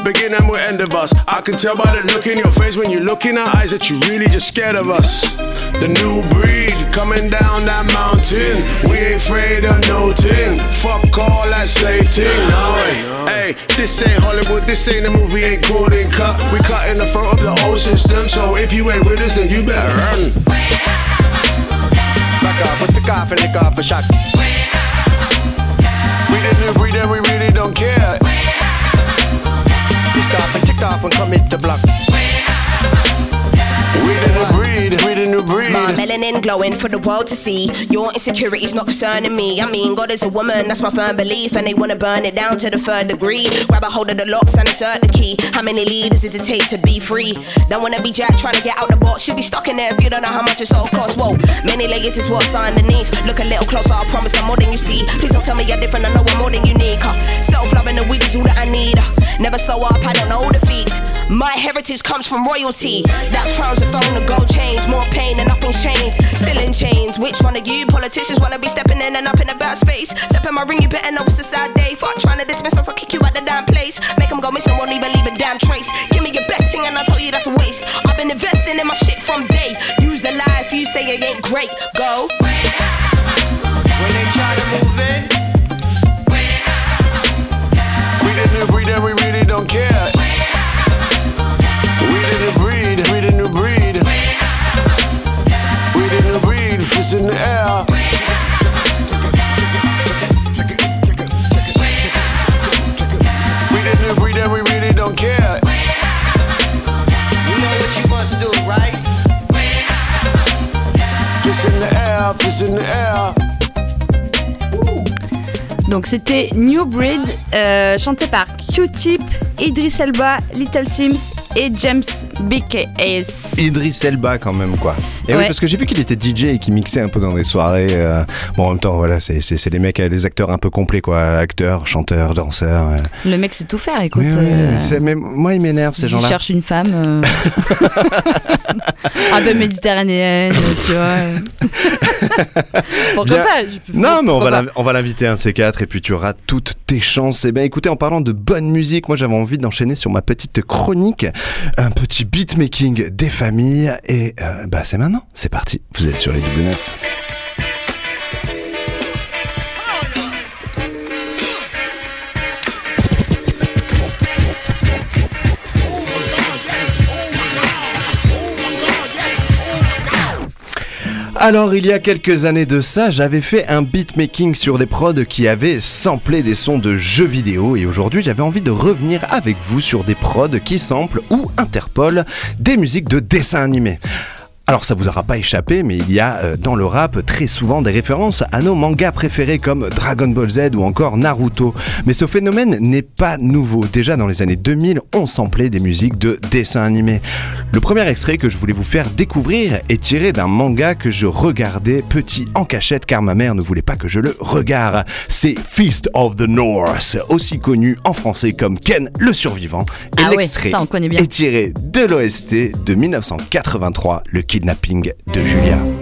circular. Beginning will end of us. I can tell by the look in your face when you look in our eyes that you really just scared of us. The new breed coming down that mountain. We ain't afraid of no thing. Fuck all that slave thing. No way. Hey, this ain't Hollywood, this ain't a movie, ain't golden cut. We cut in the front of the old system. So if you ain't with us, then you better run. Back off with the coffin, lick off a shot. We the new breed and we really don't care. Pissed off and ticked off and come hit the block. We the new breed, new breed. My melanin glowing for the world to see. Your insecurities not concerning me. I mean, God is a woman, that's my firm belief. And they wanna burn it down to the third degree. Grab a hold of the locks and insert the key. How many leaders does it take to be free? Don't wanna be Jack trying to get out the box. Should be stuck in there if you don't know how much it's all cost. Whoa, many layers is what's underneath. Look a little closer, I promise I'm more than you see. Please don't tell me you're different, I know I'm more than unique. Huh? Self loving the weed is all that I need. Never slow up, I don't know defeat. My heritage comes from royalty. That's crowns, a throne, a gold chains. More pain and nothing's changed. Still in chains. Which one of you politicians wanna be stepping in and up in a bad space? Step in my ring, you better know it's a sad day. Fuck trying to dismiss us, I'll kick you out the damn place. Make them go missing, won't even leave a damn trace. Give me your best thing and I'll tell you that's a waste. I've been investing in my shit from day. Use a lie if you say it ain't great. Go. When they try to move in, c'était New Breed, euh, chanté par Q-Tip, Idris Elba, Little Sims et James BKS. Idris Elba quand même quoi. Et oui parce que j'ai vu qu'il était DJ et qu'il mixait un peu dans des soirées. euh, Bon en même temps voilà c'est les mecs euh, les acteurs un peu complets quoi, acteurs, chanteurs, danseurs. euh. Le mec sait tout faire, écoute. Mais moi il m'énerve ces gens-là. cherche une femme un peu méditerranéenne, tu vois. Pourquoi Bien. pas je- Non, mais on va, on va l'inviter un de ces quatre et puis tu auras toutes tes chances. Et bien écoutez, en parlant de bonne musique, moi j'avais envie d'enchaîner sur ma petite chronique, un petit beatmaking des familles. Et euh, bah c'est maintenant, c'est parti, vous êtes sur les double neuf. Alors, il y a quelques années de ça, j'avais fait un beatmaking sur des prods qui avaient samplé des sons de jeux vidéo et aujourd'hui, j'avais envie de revenir avec vous sur des prods qui samplent ou interpolent des musiques de dessins animés. Alors ça vous aura pas échappé, mais il y a euh, dans le rap très souvent des références à nos mangas préférés comme Dragon Ball Z ou encore Naruto. Mais ce phénomène n'est pas nouveau. Déjà dans les années 2000, on samplait des musiques de dessins animés. Le premier extrait que je voulais vous faire découvrir est tiré d'un manga que je regardais petit en cachette car ma mère ne voulait pas que je le regarde. C'est Feast of the North, aussi connu en français comme Ken le survivant. Et Ah ouais, l'extrait ça, on connaît bien. est tiré de l'OST de 1983, le kidnapping de Julia.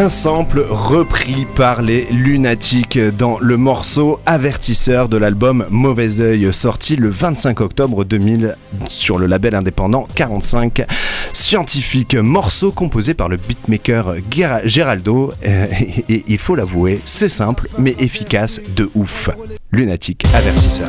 Un sample repris par les Lunatiques dans le morceau avertisseur de l'album Mauvais Oeil, sorti le 25 octobre 2000 sur le label indépendant 45 Scientifique. Morceau composé par le beatmaker Gera- Geraldo. euh, et il faut l'avouer, c'est simple mais efficace de ouf. Lunatique avertisseur.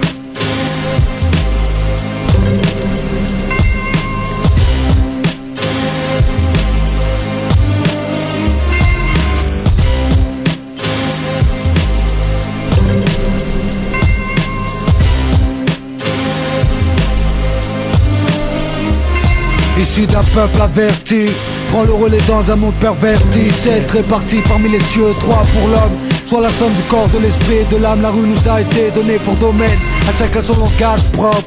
Issu d'un peuple averti, prends le relais dans un monde perverti. C'est réparti parmi les cieux, trois pour l'homme. Soit la somme du corps, de l'esprit de l'âme. La rue nous a été donnée pour domaine. À chacun son langage propre.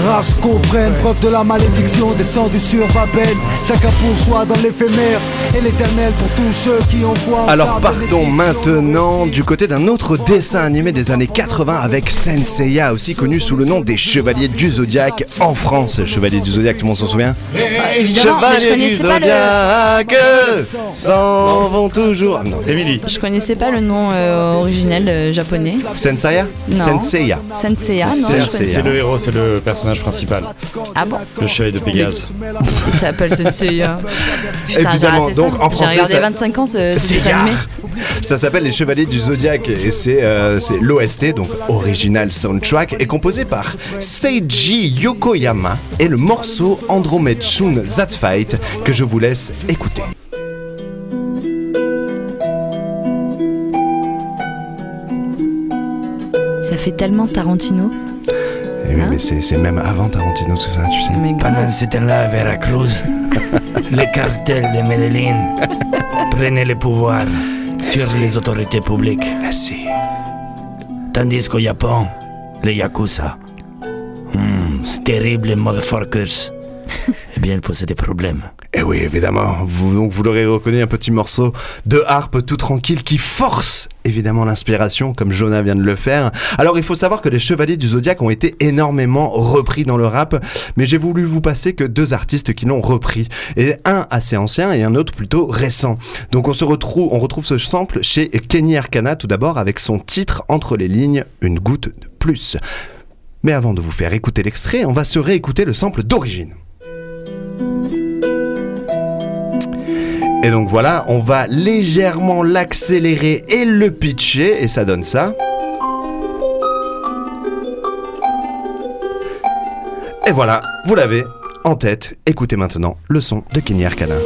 Rares se comprennent, preuve de la malédiction descendue sur Babel. Chacun pour soi dans l'éphémère et l'éternel pour tous ceux qui ont foi. en Alors partons maintenant du côté d'un autre dessin animé des années 80 avec Senseiya, aussi connu sous le nom des Chevaliers du Zodiaque en France. Chevaliers du Zodiaque, tout le monde s'en souvient Bah, évidemment, mais je Chevaliers du le- Zodiaque s'en vont toujours. Ah, Non. Émilie. Je connaissais pas le nom euh, originel euh, japonais. Senseiya Non. Senseiya. Senseiya, non, C'est le héros, c'est le personnage personnage principal. Ah bon Le chevalier de Pégase. Il s'appelle Sensei. hein. J'ai Évidemment, donc ça. en J'ai français, regardé ça- 25 ans ce, ce C'est dessin animé. Ça s'appelle Les Chevaliers du Zodiac et c'est euh, l'OST, donc Original Soundtrack, est composé par Seiji Yokoyama et le morceau Andromeda Shun That Fight que je vous laisse écouter. Ça fait tellement Tarantino. Oui, mais c'est c'est même avant Tarantino tout ça, tu sais. Pendant ce temps-là, à Veracruz, les cartels de Medellín prenaient le pouvoir sur les autorités publiques. Tandis qu'au Japon, les Yakuza, hmm, ces terribles motherfuckers, bien, ils posaient des problèmes. Eh oui, évidemment, vous, donc vous l'aurez reconnu, un petit morceau de harpe tout tranquille qui force évidemment l'inspiration, comme Jonah vient de le faire. Alors il faut savoir que les Chevaliers du Zodiac ont été énormément repris dans le rap, mais j'ai voulu vous passer que deux artistes qui l'ont repris, et un assez ancien et un autre plutôt récent. Donc on se retrouve, on retrouve ce sample chez Kenny Arcana tout d'abord avec son titre entre les lignes, une goutte de plus. Mais avant de vous faire écouter l'extrait, on va se réécouter le sample d'origine. Et donc voilà, on va légèrement l'accélérer et le pitcher, et ça donne ça. Et voilà, vous l'avez en tête. Écoutez maintenant le son de Kenny Arcana.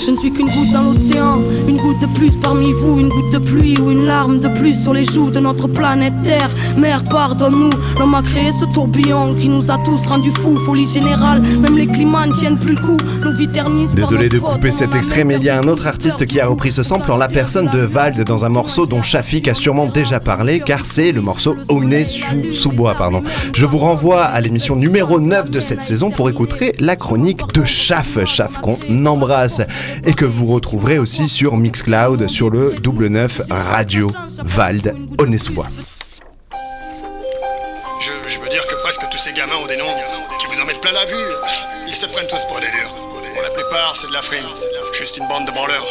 Je ne suis qu'une goutte dans l'océan, une goutte de plus parmi vous, une goutte de pluie ou une larme de plus sur les joues de notre planète Terre. Mère, pardonne-nous, l'homme a créé ce tourbillon qui nous a tous rendus fous, folie générale, même les climats ne tiennent plus le coup, nos vies ternissent. Désolé de faute, couper cet extrait, mais il y a un autre artiste qui a repris ce sample en la personne de Vald dans un morceau dont Shafik a sûrement déjà parlé, car c'est le morceau Omne sous, sous bois. Pardon. Je vous renvoie à l'émission numéro 9 de cette saison pour écouter la chronique de Chaf, Chaf qu'on embrasse, et que vous retrouverez aussi sur Mixcloud, sur le double 9 Radio Vald, bois. Je, je veux dire que presque tous ces gamins ont des noms qui vous en mettent plein la vue. Ils se prennent tous pour des durs. Pour la plupart, c'est de la frime. Juste une bande de branleurs.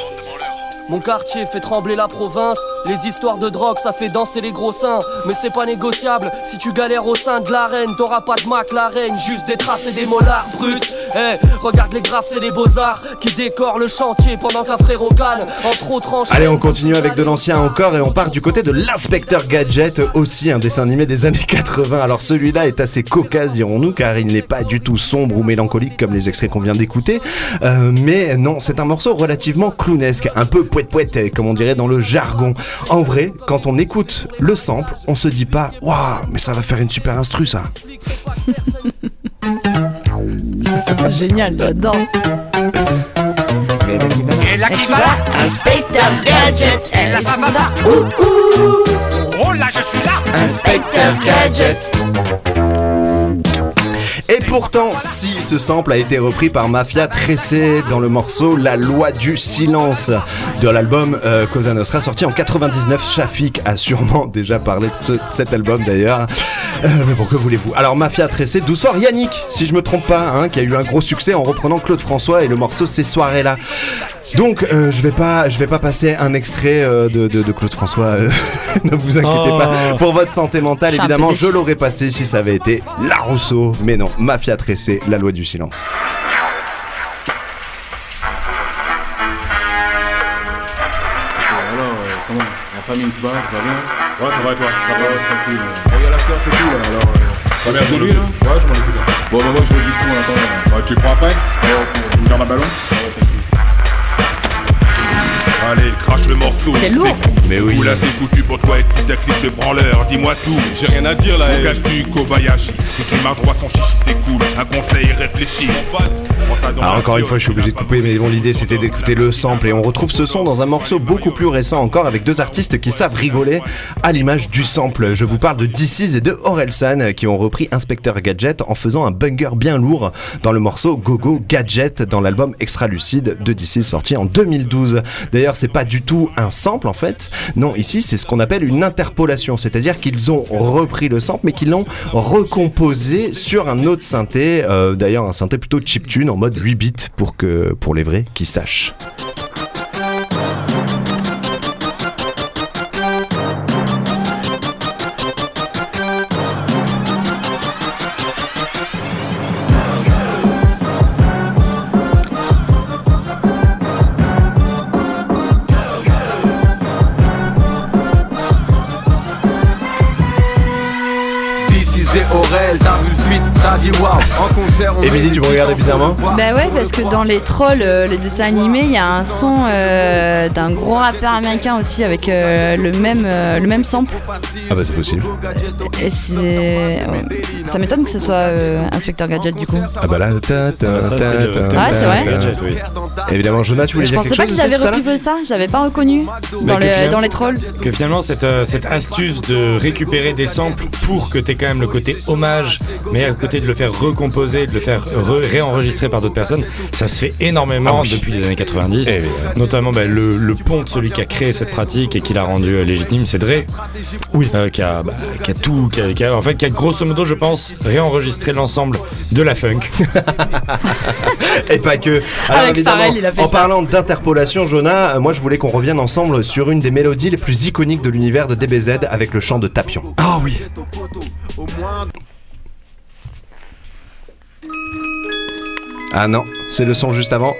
Mon quartier fait trembler la province. Les histoires de drogue, ça fait danser les gros seins. Mais c'est pas négociable. Si tu galères au sein de l'arène, t'auras pas de McLaren, juste des traces et des molars bruts. Eh, regarde les graphes, c'est les beaux-arts qui décorent le chantier pendant qu'un frère au calme, entre autres enchaîne. Allez, on continue avec de l'ancien encore et on part du côté de l'inspecteur Gadget, aussi un dessin animé des années 80. Alors celui-là est assez cocasse, dirons-nous, car il n'est pas du tout sombre ou mélancolique comme les extraits qu'on vient d'écouter. Euh, mais non, c'est un morceau relativement clownesque, un peu poète-poète, comme on dirait dans le jargon. En vrai, quand on écoute le sample, on se dit pas « Waouh, mais ça va faire une super instru ça !» Génial, j'adore. Et là qui va là? Inspecteur Gadget. Et là ça va là? Ouh, ouh. Oh là je suis là Inspecteur Gadget. Et pourtant, si ce sample a été repris par Mafia Tressé dans le morceau La loi du silence de l'album euh, Cosa Nostra sorti en 99, Shafik a sûrement déjà parlé de, ce- de cet album d'ailleurs. Euh, mais bon, que voulez-vous? Alors Mafia Tressé, d'où sort Yannick, si je me trompe pas, hein, qui a eu un gros succès en reprenant Claude François et le morceau Ces soirées-là. Donc euh, je vais pas je vais pas passer un extrait euh, de, de- de Claude François, euh, ne vous inquiétez Oh. pas. Pour votre santé mentale, un peu évidemment, déçu. je l'aurais passé si ça avait été La Rousseau. Mais non, Mafia Tressé, la loi du silence. Alors, euh, comment La famille, tu vas Tu vas bien? Ouais, ça va et toi? Ça va, tranquille. Bon, il y a l'acheteur, c'est tout là. Alors, euh, t'as l'air de lui là? Ouais, je m'en occupe. Bon, bah, moi, je vais au bistrot en attendant. Ouais, tu crois après? Tu me gardes un ballon Allez, crache le morceau. C'est lourd. Mais oui. Où là, c'est foutu pour toi de branleurs. Dis-moi tout. J'ai rien à dire là. Où caches-tu Kobayashi Que tu droit son chichi, c'est cool. Un conseil réfléchi. Mon pote, prends ça dans Alors la encore une fois, je suis obligé de couper, mais bon, l'idée c'était d'écouter le sample et on retrouve ce son dans un morceau beaucoup plus récent encore avec deux artistes qui savent rigoler à l'image du sample. Je vous parle de DC's et de Orelsan qui ont repris Inspecteur Gadget en faisant un banger bien lourd dans le morceau Gogo Gadget dans l'album Extra Lucide de DC's sorti en 2012. D'ailleurs, c'est pas du tout un sample en fait. Non, ici c'est ce qu'on appelle une interpolation, c'est-à-dire qu'ils ont repris le sample mais qu'ils l'ont recomposé sur un autre synthé, euh, d'ailleurs un synthé plutôt chiptune en mode 8 bits pour que pour les vrais qui sachent. Émilie, tu me des regardes bizarrement Bah ouais, parce que dans les trolls, euh, les dessins animés, il y a un son euh, d'un gros rappeur américain aussi avec euh, le même euh, le même sample. Ah bah c'est possible. Et c'est ouais. ça m'étonne que ce soit euh, Inspecteur Gadget du coup. Ah bah là, ta, ta, Ça, ta, c'est le- ta, Ah, c'est ta, vrai ta. Gadget, oui. Évidemment, Jonah, tu voulais Je dire pensais quelque pas chose qu'ils avaient repris ça, j'avais pas reconnu Mais dans, que le, finalement- dans les trolls. Que finalement, cette, euh, cette astuce de récupérer des samples pour que tu aies quand même le côté hommage, mais à côté de le faire recomposer, de le faire re- réenregistrer par d'autres personnes, ça se fait énormément Ah oui. depuis les années 90. Évidemment. Notamment bah, le, le pont de celui qui a créé cette pratique et qui l'a rendu euh, légitime, c'est Dre. Oui. qui, a, bah, qui a tout, qui a, qui a- en fait, qui a grosso modo, je pense, réenregistré l'ensemble de la funk. Et pas que. Alors Avec évidemment, Pharrell, il a fait en ça. parlant d'interpolation, Jonah, euh, moi je voulais qu'on revienne ensemble sur une des mélodies les plus iconiques de l'univers de DBZ avec le chant de Tapion. Ah oui. Ah non, c'est le son juste avant.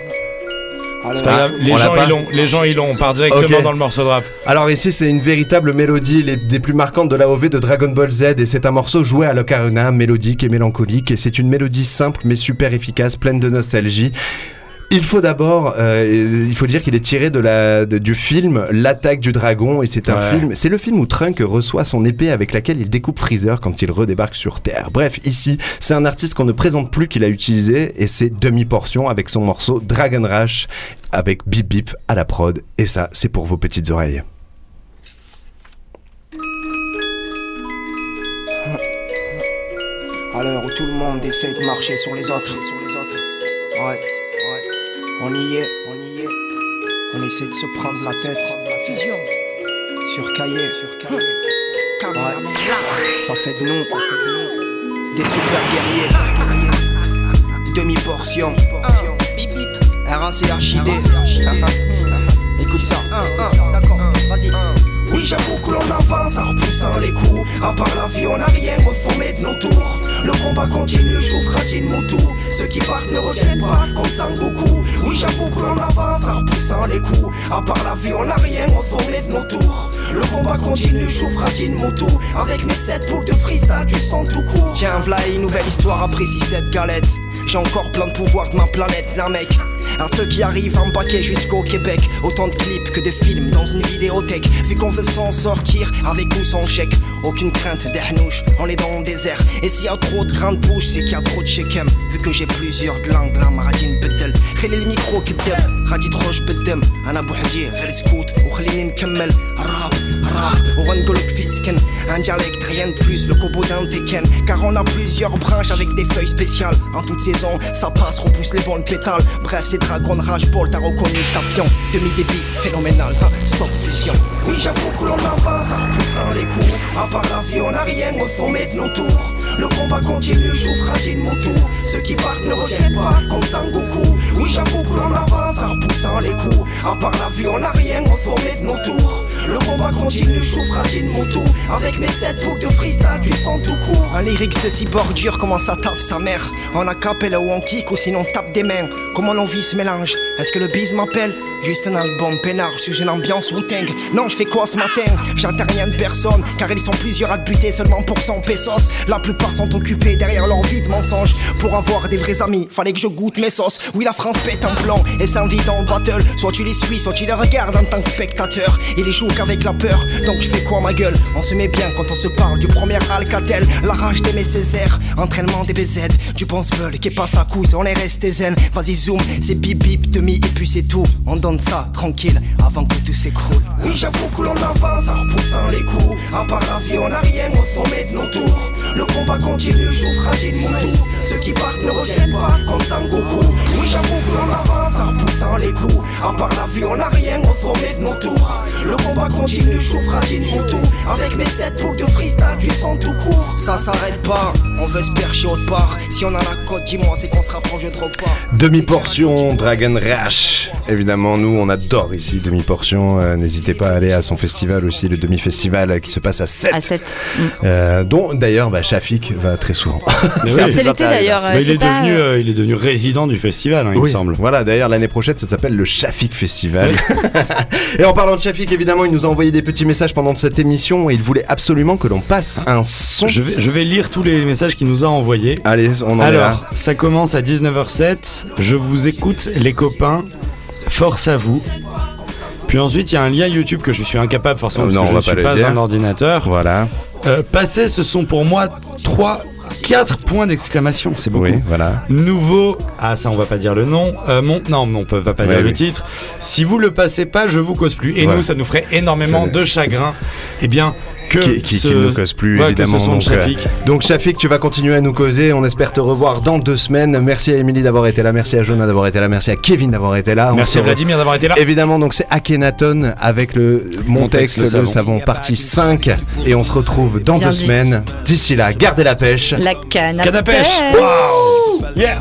Grave, les, gens, pas ils l'ont, les gens ils l'ont, on part directement dans le morceau de rap. Alors ici c'est une véritable mélodie les- des plus marquantes de l'AOV de Dragon Ball Z et c'est un morceau joué à l'ocarina, mélodique et mélancolique et c'est une mélodie simple mais super efficace, pleine de nostalgie. Il faut d'abord, euh, il faut dire qu'il est tiré de la, de- du film L'attaque du dragon et c'est un Ouais. film, c'est le film où Trunk reçoit son épée avec laquelle il découpe Freezer quand il redébarque sur Terre. Bref, ici c'est un artiste qu'on ne présente plus qu'il a utilisé et c'est demi-portion avec son morceau Dragon Rush avec Bip Bip à la prod et ça c'est pour vos petites oreilles. À l'heure où tout le monde essaie de marcher sur les autres. Sur les autres. Ouais, ouais. On y est, on y est. On essaie de se prendre la tête. Fusion. Sur cahier. Sur cahier. Ouais. Ça fait de nous. Ça fait de nous. Des super guerriers. Demi-portion. RACHID. Écoute ça. D'accord, vas-y. Oui, j'avoue que l'on avance en repoussant les coups. À part la vie, on n'a rien au sommet de nos tours. Le combat continue, j'ouvre Moutou. Ceux qui partent ne reviennent pas comme Sangoku. Oui, j'avoue que l'on avance en repoussant les coups. À part la vie, on n'a rien au sommet de nos tours. Le combat continue, j'ouvre Moutou. Avec mes 7 boucles de freestyle, du son tout court. Tiens, v'là une nouvelle histoire après 6-7 galettes. J'ai encore plein de pouvoir de ma planète, là mec. À ceux qui arrivent en paquet jusqu'au Québec, autant de clips que de films dans une vidéothèque. Vu qu'on veut s'en sortir avec ou sans chèque, aucune crainte des hnouches, on est dans le désert. Et s'il y a trop de grandes bouches, c'est qu'il y a trop de shekem. Vu que j'ai plusieurs de langues, la maradine بدل خلي الميكرو كدام غادي تخرج بالدم انا بوحدي غير سكوت وخليني نكمل rap, rap, Orankolok Fitzken, un dialecte, rien de plus, le cobo d'un teken. Car on a plusieurs branches avec des feuilles spéciales. En toute saison, ça passe, repousse les bandes pétales. Bref, c'est dragon rage, Paul, t'as reconnu tapion. Demi-débit, phénoménal, hein. stop fusion. Oui, j'avoue que l'on avance en repoussant les coups. À part la vie, on n'a rien au sommet de nos tours. Le combat continue, joue fragile mon tour. Ceux qui partent ne reviennent pas comme Sangoku. Oui, j'avoue que l'on avance en repoussant les coups. À part la vie, on n'a rien au sommet de nos tours le combat continue, j'ouvre fragile mon tout Avec mes 7 boucles de freestyle, du sang tout court. Un lyrics de cyborg dur, comment ça taffe sa mère. On a capé là où on kick ou sinon on tape des mains. Comment l'envie se mélange Est-ce que le bise m'appelle Juste un album peinard, je suis une ambiance wu Non, je fais quoi ce matin J'attends rien de personne, car ils sont plusieurs à te buter seulement pour 100 pesos. La plupart sont occupés derrière leur vie de mensonges. Pour avoir des vrais amis, fallait que je goûte mes sauces. Oui, la France pète un plan et s'invite le battle. Soit tu les suis, soit tu les regardes en tant que spectateur. Ils les jouent qu'avec la peur, donc je fais quoi ma gueule On se met bien quand on se parle du premier Alcatel. La rage d'aimer Césaire, entraînement des BZ, du bon spell qui passe à coups, on est resté zen. Vas-y, zoom, c'est bip bip, demi, et puis c'est tout. On donne ça tranquille avant que tout s'écroule. Oui, j'avoue que l'on avance en repoussant les coups. À part la vie, on n'a rien au sommet de nos tours. Le combat continue, je joue fragile mon tout. Ceux qui partent ne reviennent pas comme Sangoku. Oui, j'avoue que l'on avance en repoussant les clous. À part la vie, on n'a rien reformé de nos tours. Le combat continue, je joue fragile mon tout. Avec mes sept boucles de freestyle, du son tout court. Ça s'arrête pas, on veut se percher autre part. Si on a la côte, dis-moi, c'est qu'on se rapproche de trop pas. Demi-portion Dragon Évidemment, nous, on adore ici Demi-portion. Euh, N'hésitez pas à aller à son festival aussi, le demi-festival qui se passe à 7. À 7. Euh, dont d'ailleurs bah, Shafik va très souvent. Mais oui, C'est l'été, d'ailleurs, euh, il, est pas, devenu, euh, il est devenu résident du festival, hein, il me semble. Voilà, d'ailleurs, l'année prochaine, ça s'appelle le Shafik Festival. et en parlant de Shafik, évidemment, il nous a envoyé des petits messages pendant cette émission et il voulait absolument que l'on passe un son. Je vais, je vais lire tous les messages qu'il nous a envoyés. Allez, on en est Alors, là. ça commence à 19h07. Je vous écoute, les copains. Force à vous. Puis ensuite, il y a un lien YouTube que je suis incapable forcément Oh parce non, que je ne pas suis le pas dire. un ordinateur. Voilà. Euh, passer, ce sont pour moi 3, 4 points d'exclamation. C'est beaucoup. Oui, voilà. Nouveau, ah ça on va pas dire le nom, Euh, mon, non on peut va pas Ouais, dire le titre. Si vous le passez pas, je vous cause plus. Et Voilà. nous ça nous ferait énormément de chagrin. Eh bien que Qui, qui, ce- qui ne cause plus Ouais, évidemment donc, euh, Shafik. donc Shafik tu vas continuer à nous causer on espère te revoir dans deux semaines merci à Émilie d'avoir été là merci à Jonah d'avoir été là merci à Kevin d'avoir été là Merci à Vladimir d'avoir été là. évidemment donc c'est Akhenaton avec le mon, texte, le le savon partie 5 et on se retrouve dans Bien deux dit. semaines d'ici là gardez la pêche La canne à Canne à pêche. pêche.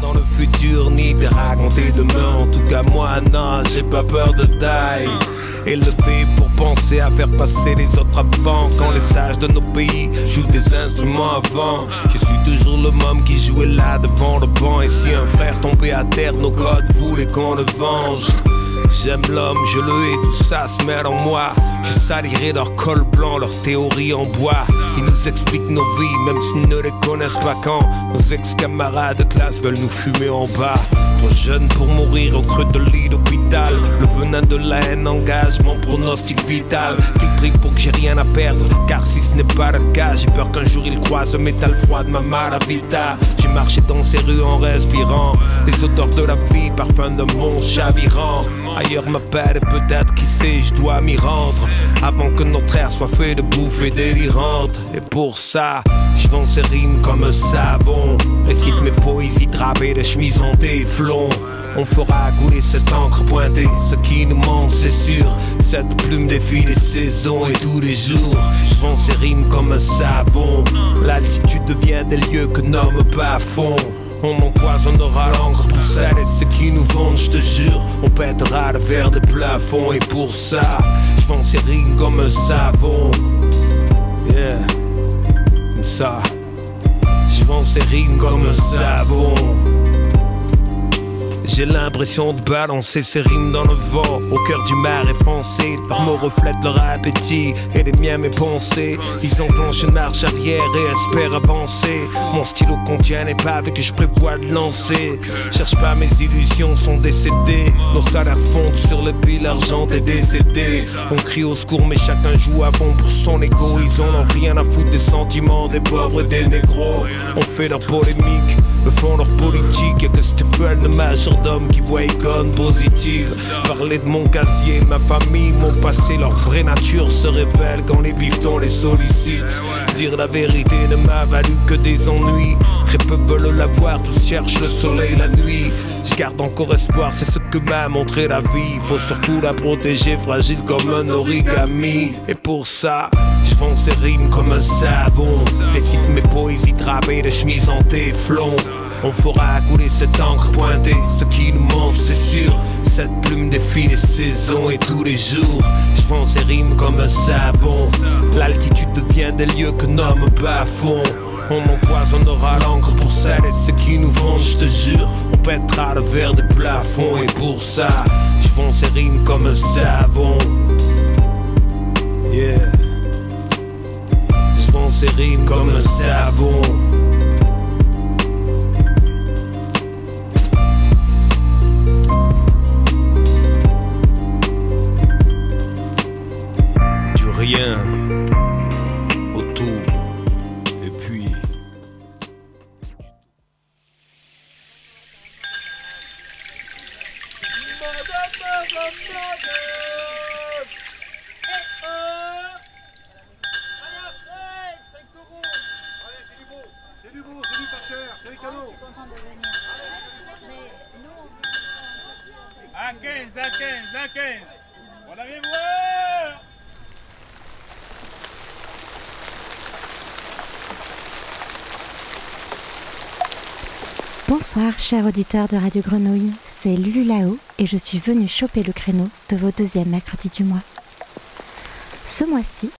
Dans le futur, ni de raconter demain. En tout cas, moi, non, j'ai pas peur de taille. Élevé pour penser à faire passer les autres avant. Quand les sages de nos pays jouent des instruments avant. Je suis toujours le môme qui jouait là devant le banc. Et si un frère tombait à terre, nos codes voulaient qu'on le venge. J'aime l'homme, je le hais, tout ça se mêle en moi. Je salirai leur col blanc, leur théorie en bois. Ils nous expliquent nos vies, même s'ils ne les connaissent pas quand nos ex-camarades de classe veulent nous fumer en bas. Trop jeune pour mourir au creux de lit d'hôpital. Le venin de la haine engage mon pronostic vital. Qu'il prie pour que j'ai rien à perdre, car si ce n'est pas le cas, j'ai peur qu'un jour il croise le métal froid de ma maravita. J'ai marché dans ces rues en respirant les odeurs de la vie, parfum de mon chavirant. Ailleurs m'appelle et peut-être qui sait, je dois m'y rendre avant que notre air soit fait de bouffées délirantes. Et pour ça, je vends ces rimes comme un savon. Récite mes poésies drapées de chemises en téflon. On fera couler cette encre pointée. Ce qui nous manque, c'est sûr. Cette plume défie les saisons et tous les jours. Je vends ces rimes comme un savon. L'altitude devient des lieux que nomme pas fond. On empoisonnera l'encre pour et ceux qui nous vendent, je te jure. On pètera le verre des plafonds et pour ça, je vends ces rimes comme un savon. Yeah, ça. Je vends ces rimes comme un savon. J'ai l'impression de balancer ces rimes dans le vent. Au cœur du marais français Leurs mots reflètent leur appétit Et les miens mes pensées. Ils enclenchent une marche arrière et espèrent avancer. Mon stylo contient les paves que je prévois de lancer. Cherche pas mes illusions sont décédées. Nos salaires fondent sur le pile argent des décédés On crie au secours mais chacun joue fond pour son ego. Ils en ont rien à foutre des sentiments des pauvres et des négros. On fait leur polémique Stéphane, le majordome qui voit icône positive. Parler de mon casier, ma famille, mon passé, leur vraie nature se révèle quand les bifetons les sollicitent. Dire la vérité ne m'a valu que des ennuis. Très peu veulent la voir, tous cherchent le soleil la nuit. Je garde encore espoir, c'est ce que m'a montré la vie. Faut surtout la protéger, fragile comme un origami. Et pour ça, je vends ces rimes comme un savon. Récite mes poésies drapées de chemises en téflon. On fera couler cette encre pointée. Ce qui nous manque, c'est sûr. Cette plume défie les saisons et tous les jours. Je vends ces rimes comme un savon. L'altitude devient des lieux que nomme bas fond. On empoisonnera l'encre pour celles et ceux qui nous vendent, je te jure. On pètera le verre des plafonds et pour ça, je vends ces rimes comme un savon. Yeah. Je ces rimes comme un savon. Rien au tout. Et puis. À 15, à 15, à 15. On arrive Bonsoir, chers auditeurs de Radio Grenouille, c'est Lulu Lao et je suis venue choper le créneau de vos deuxièmes mercredis du mois. Ce mois-ci,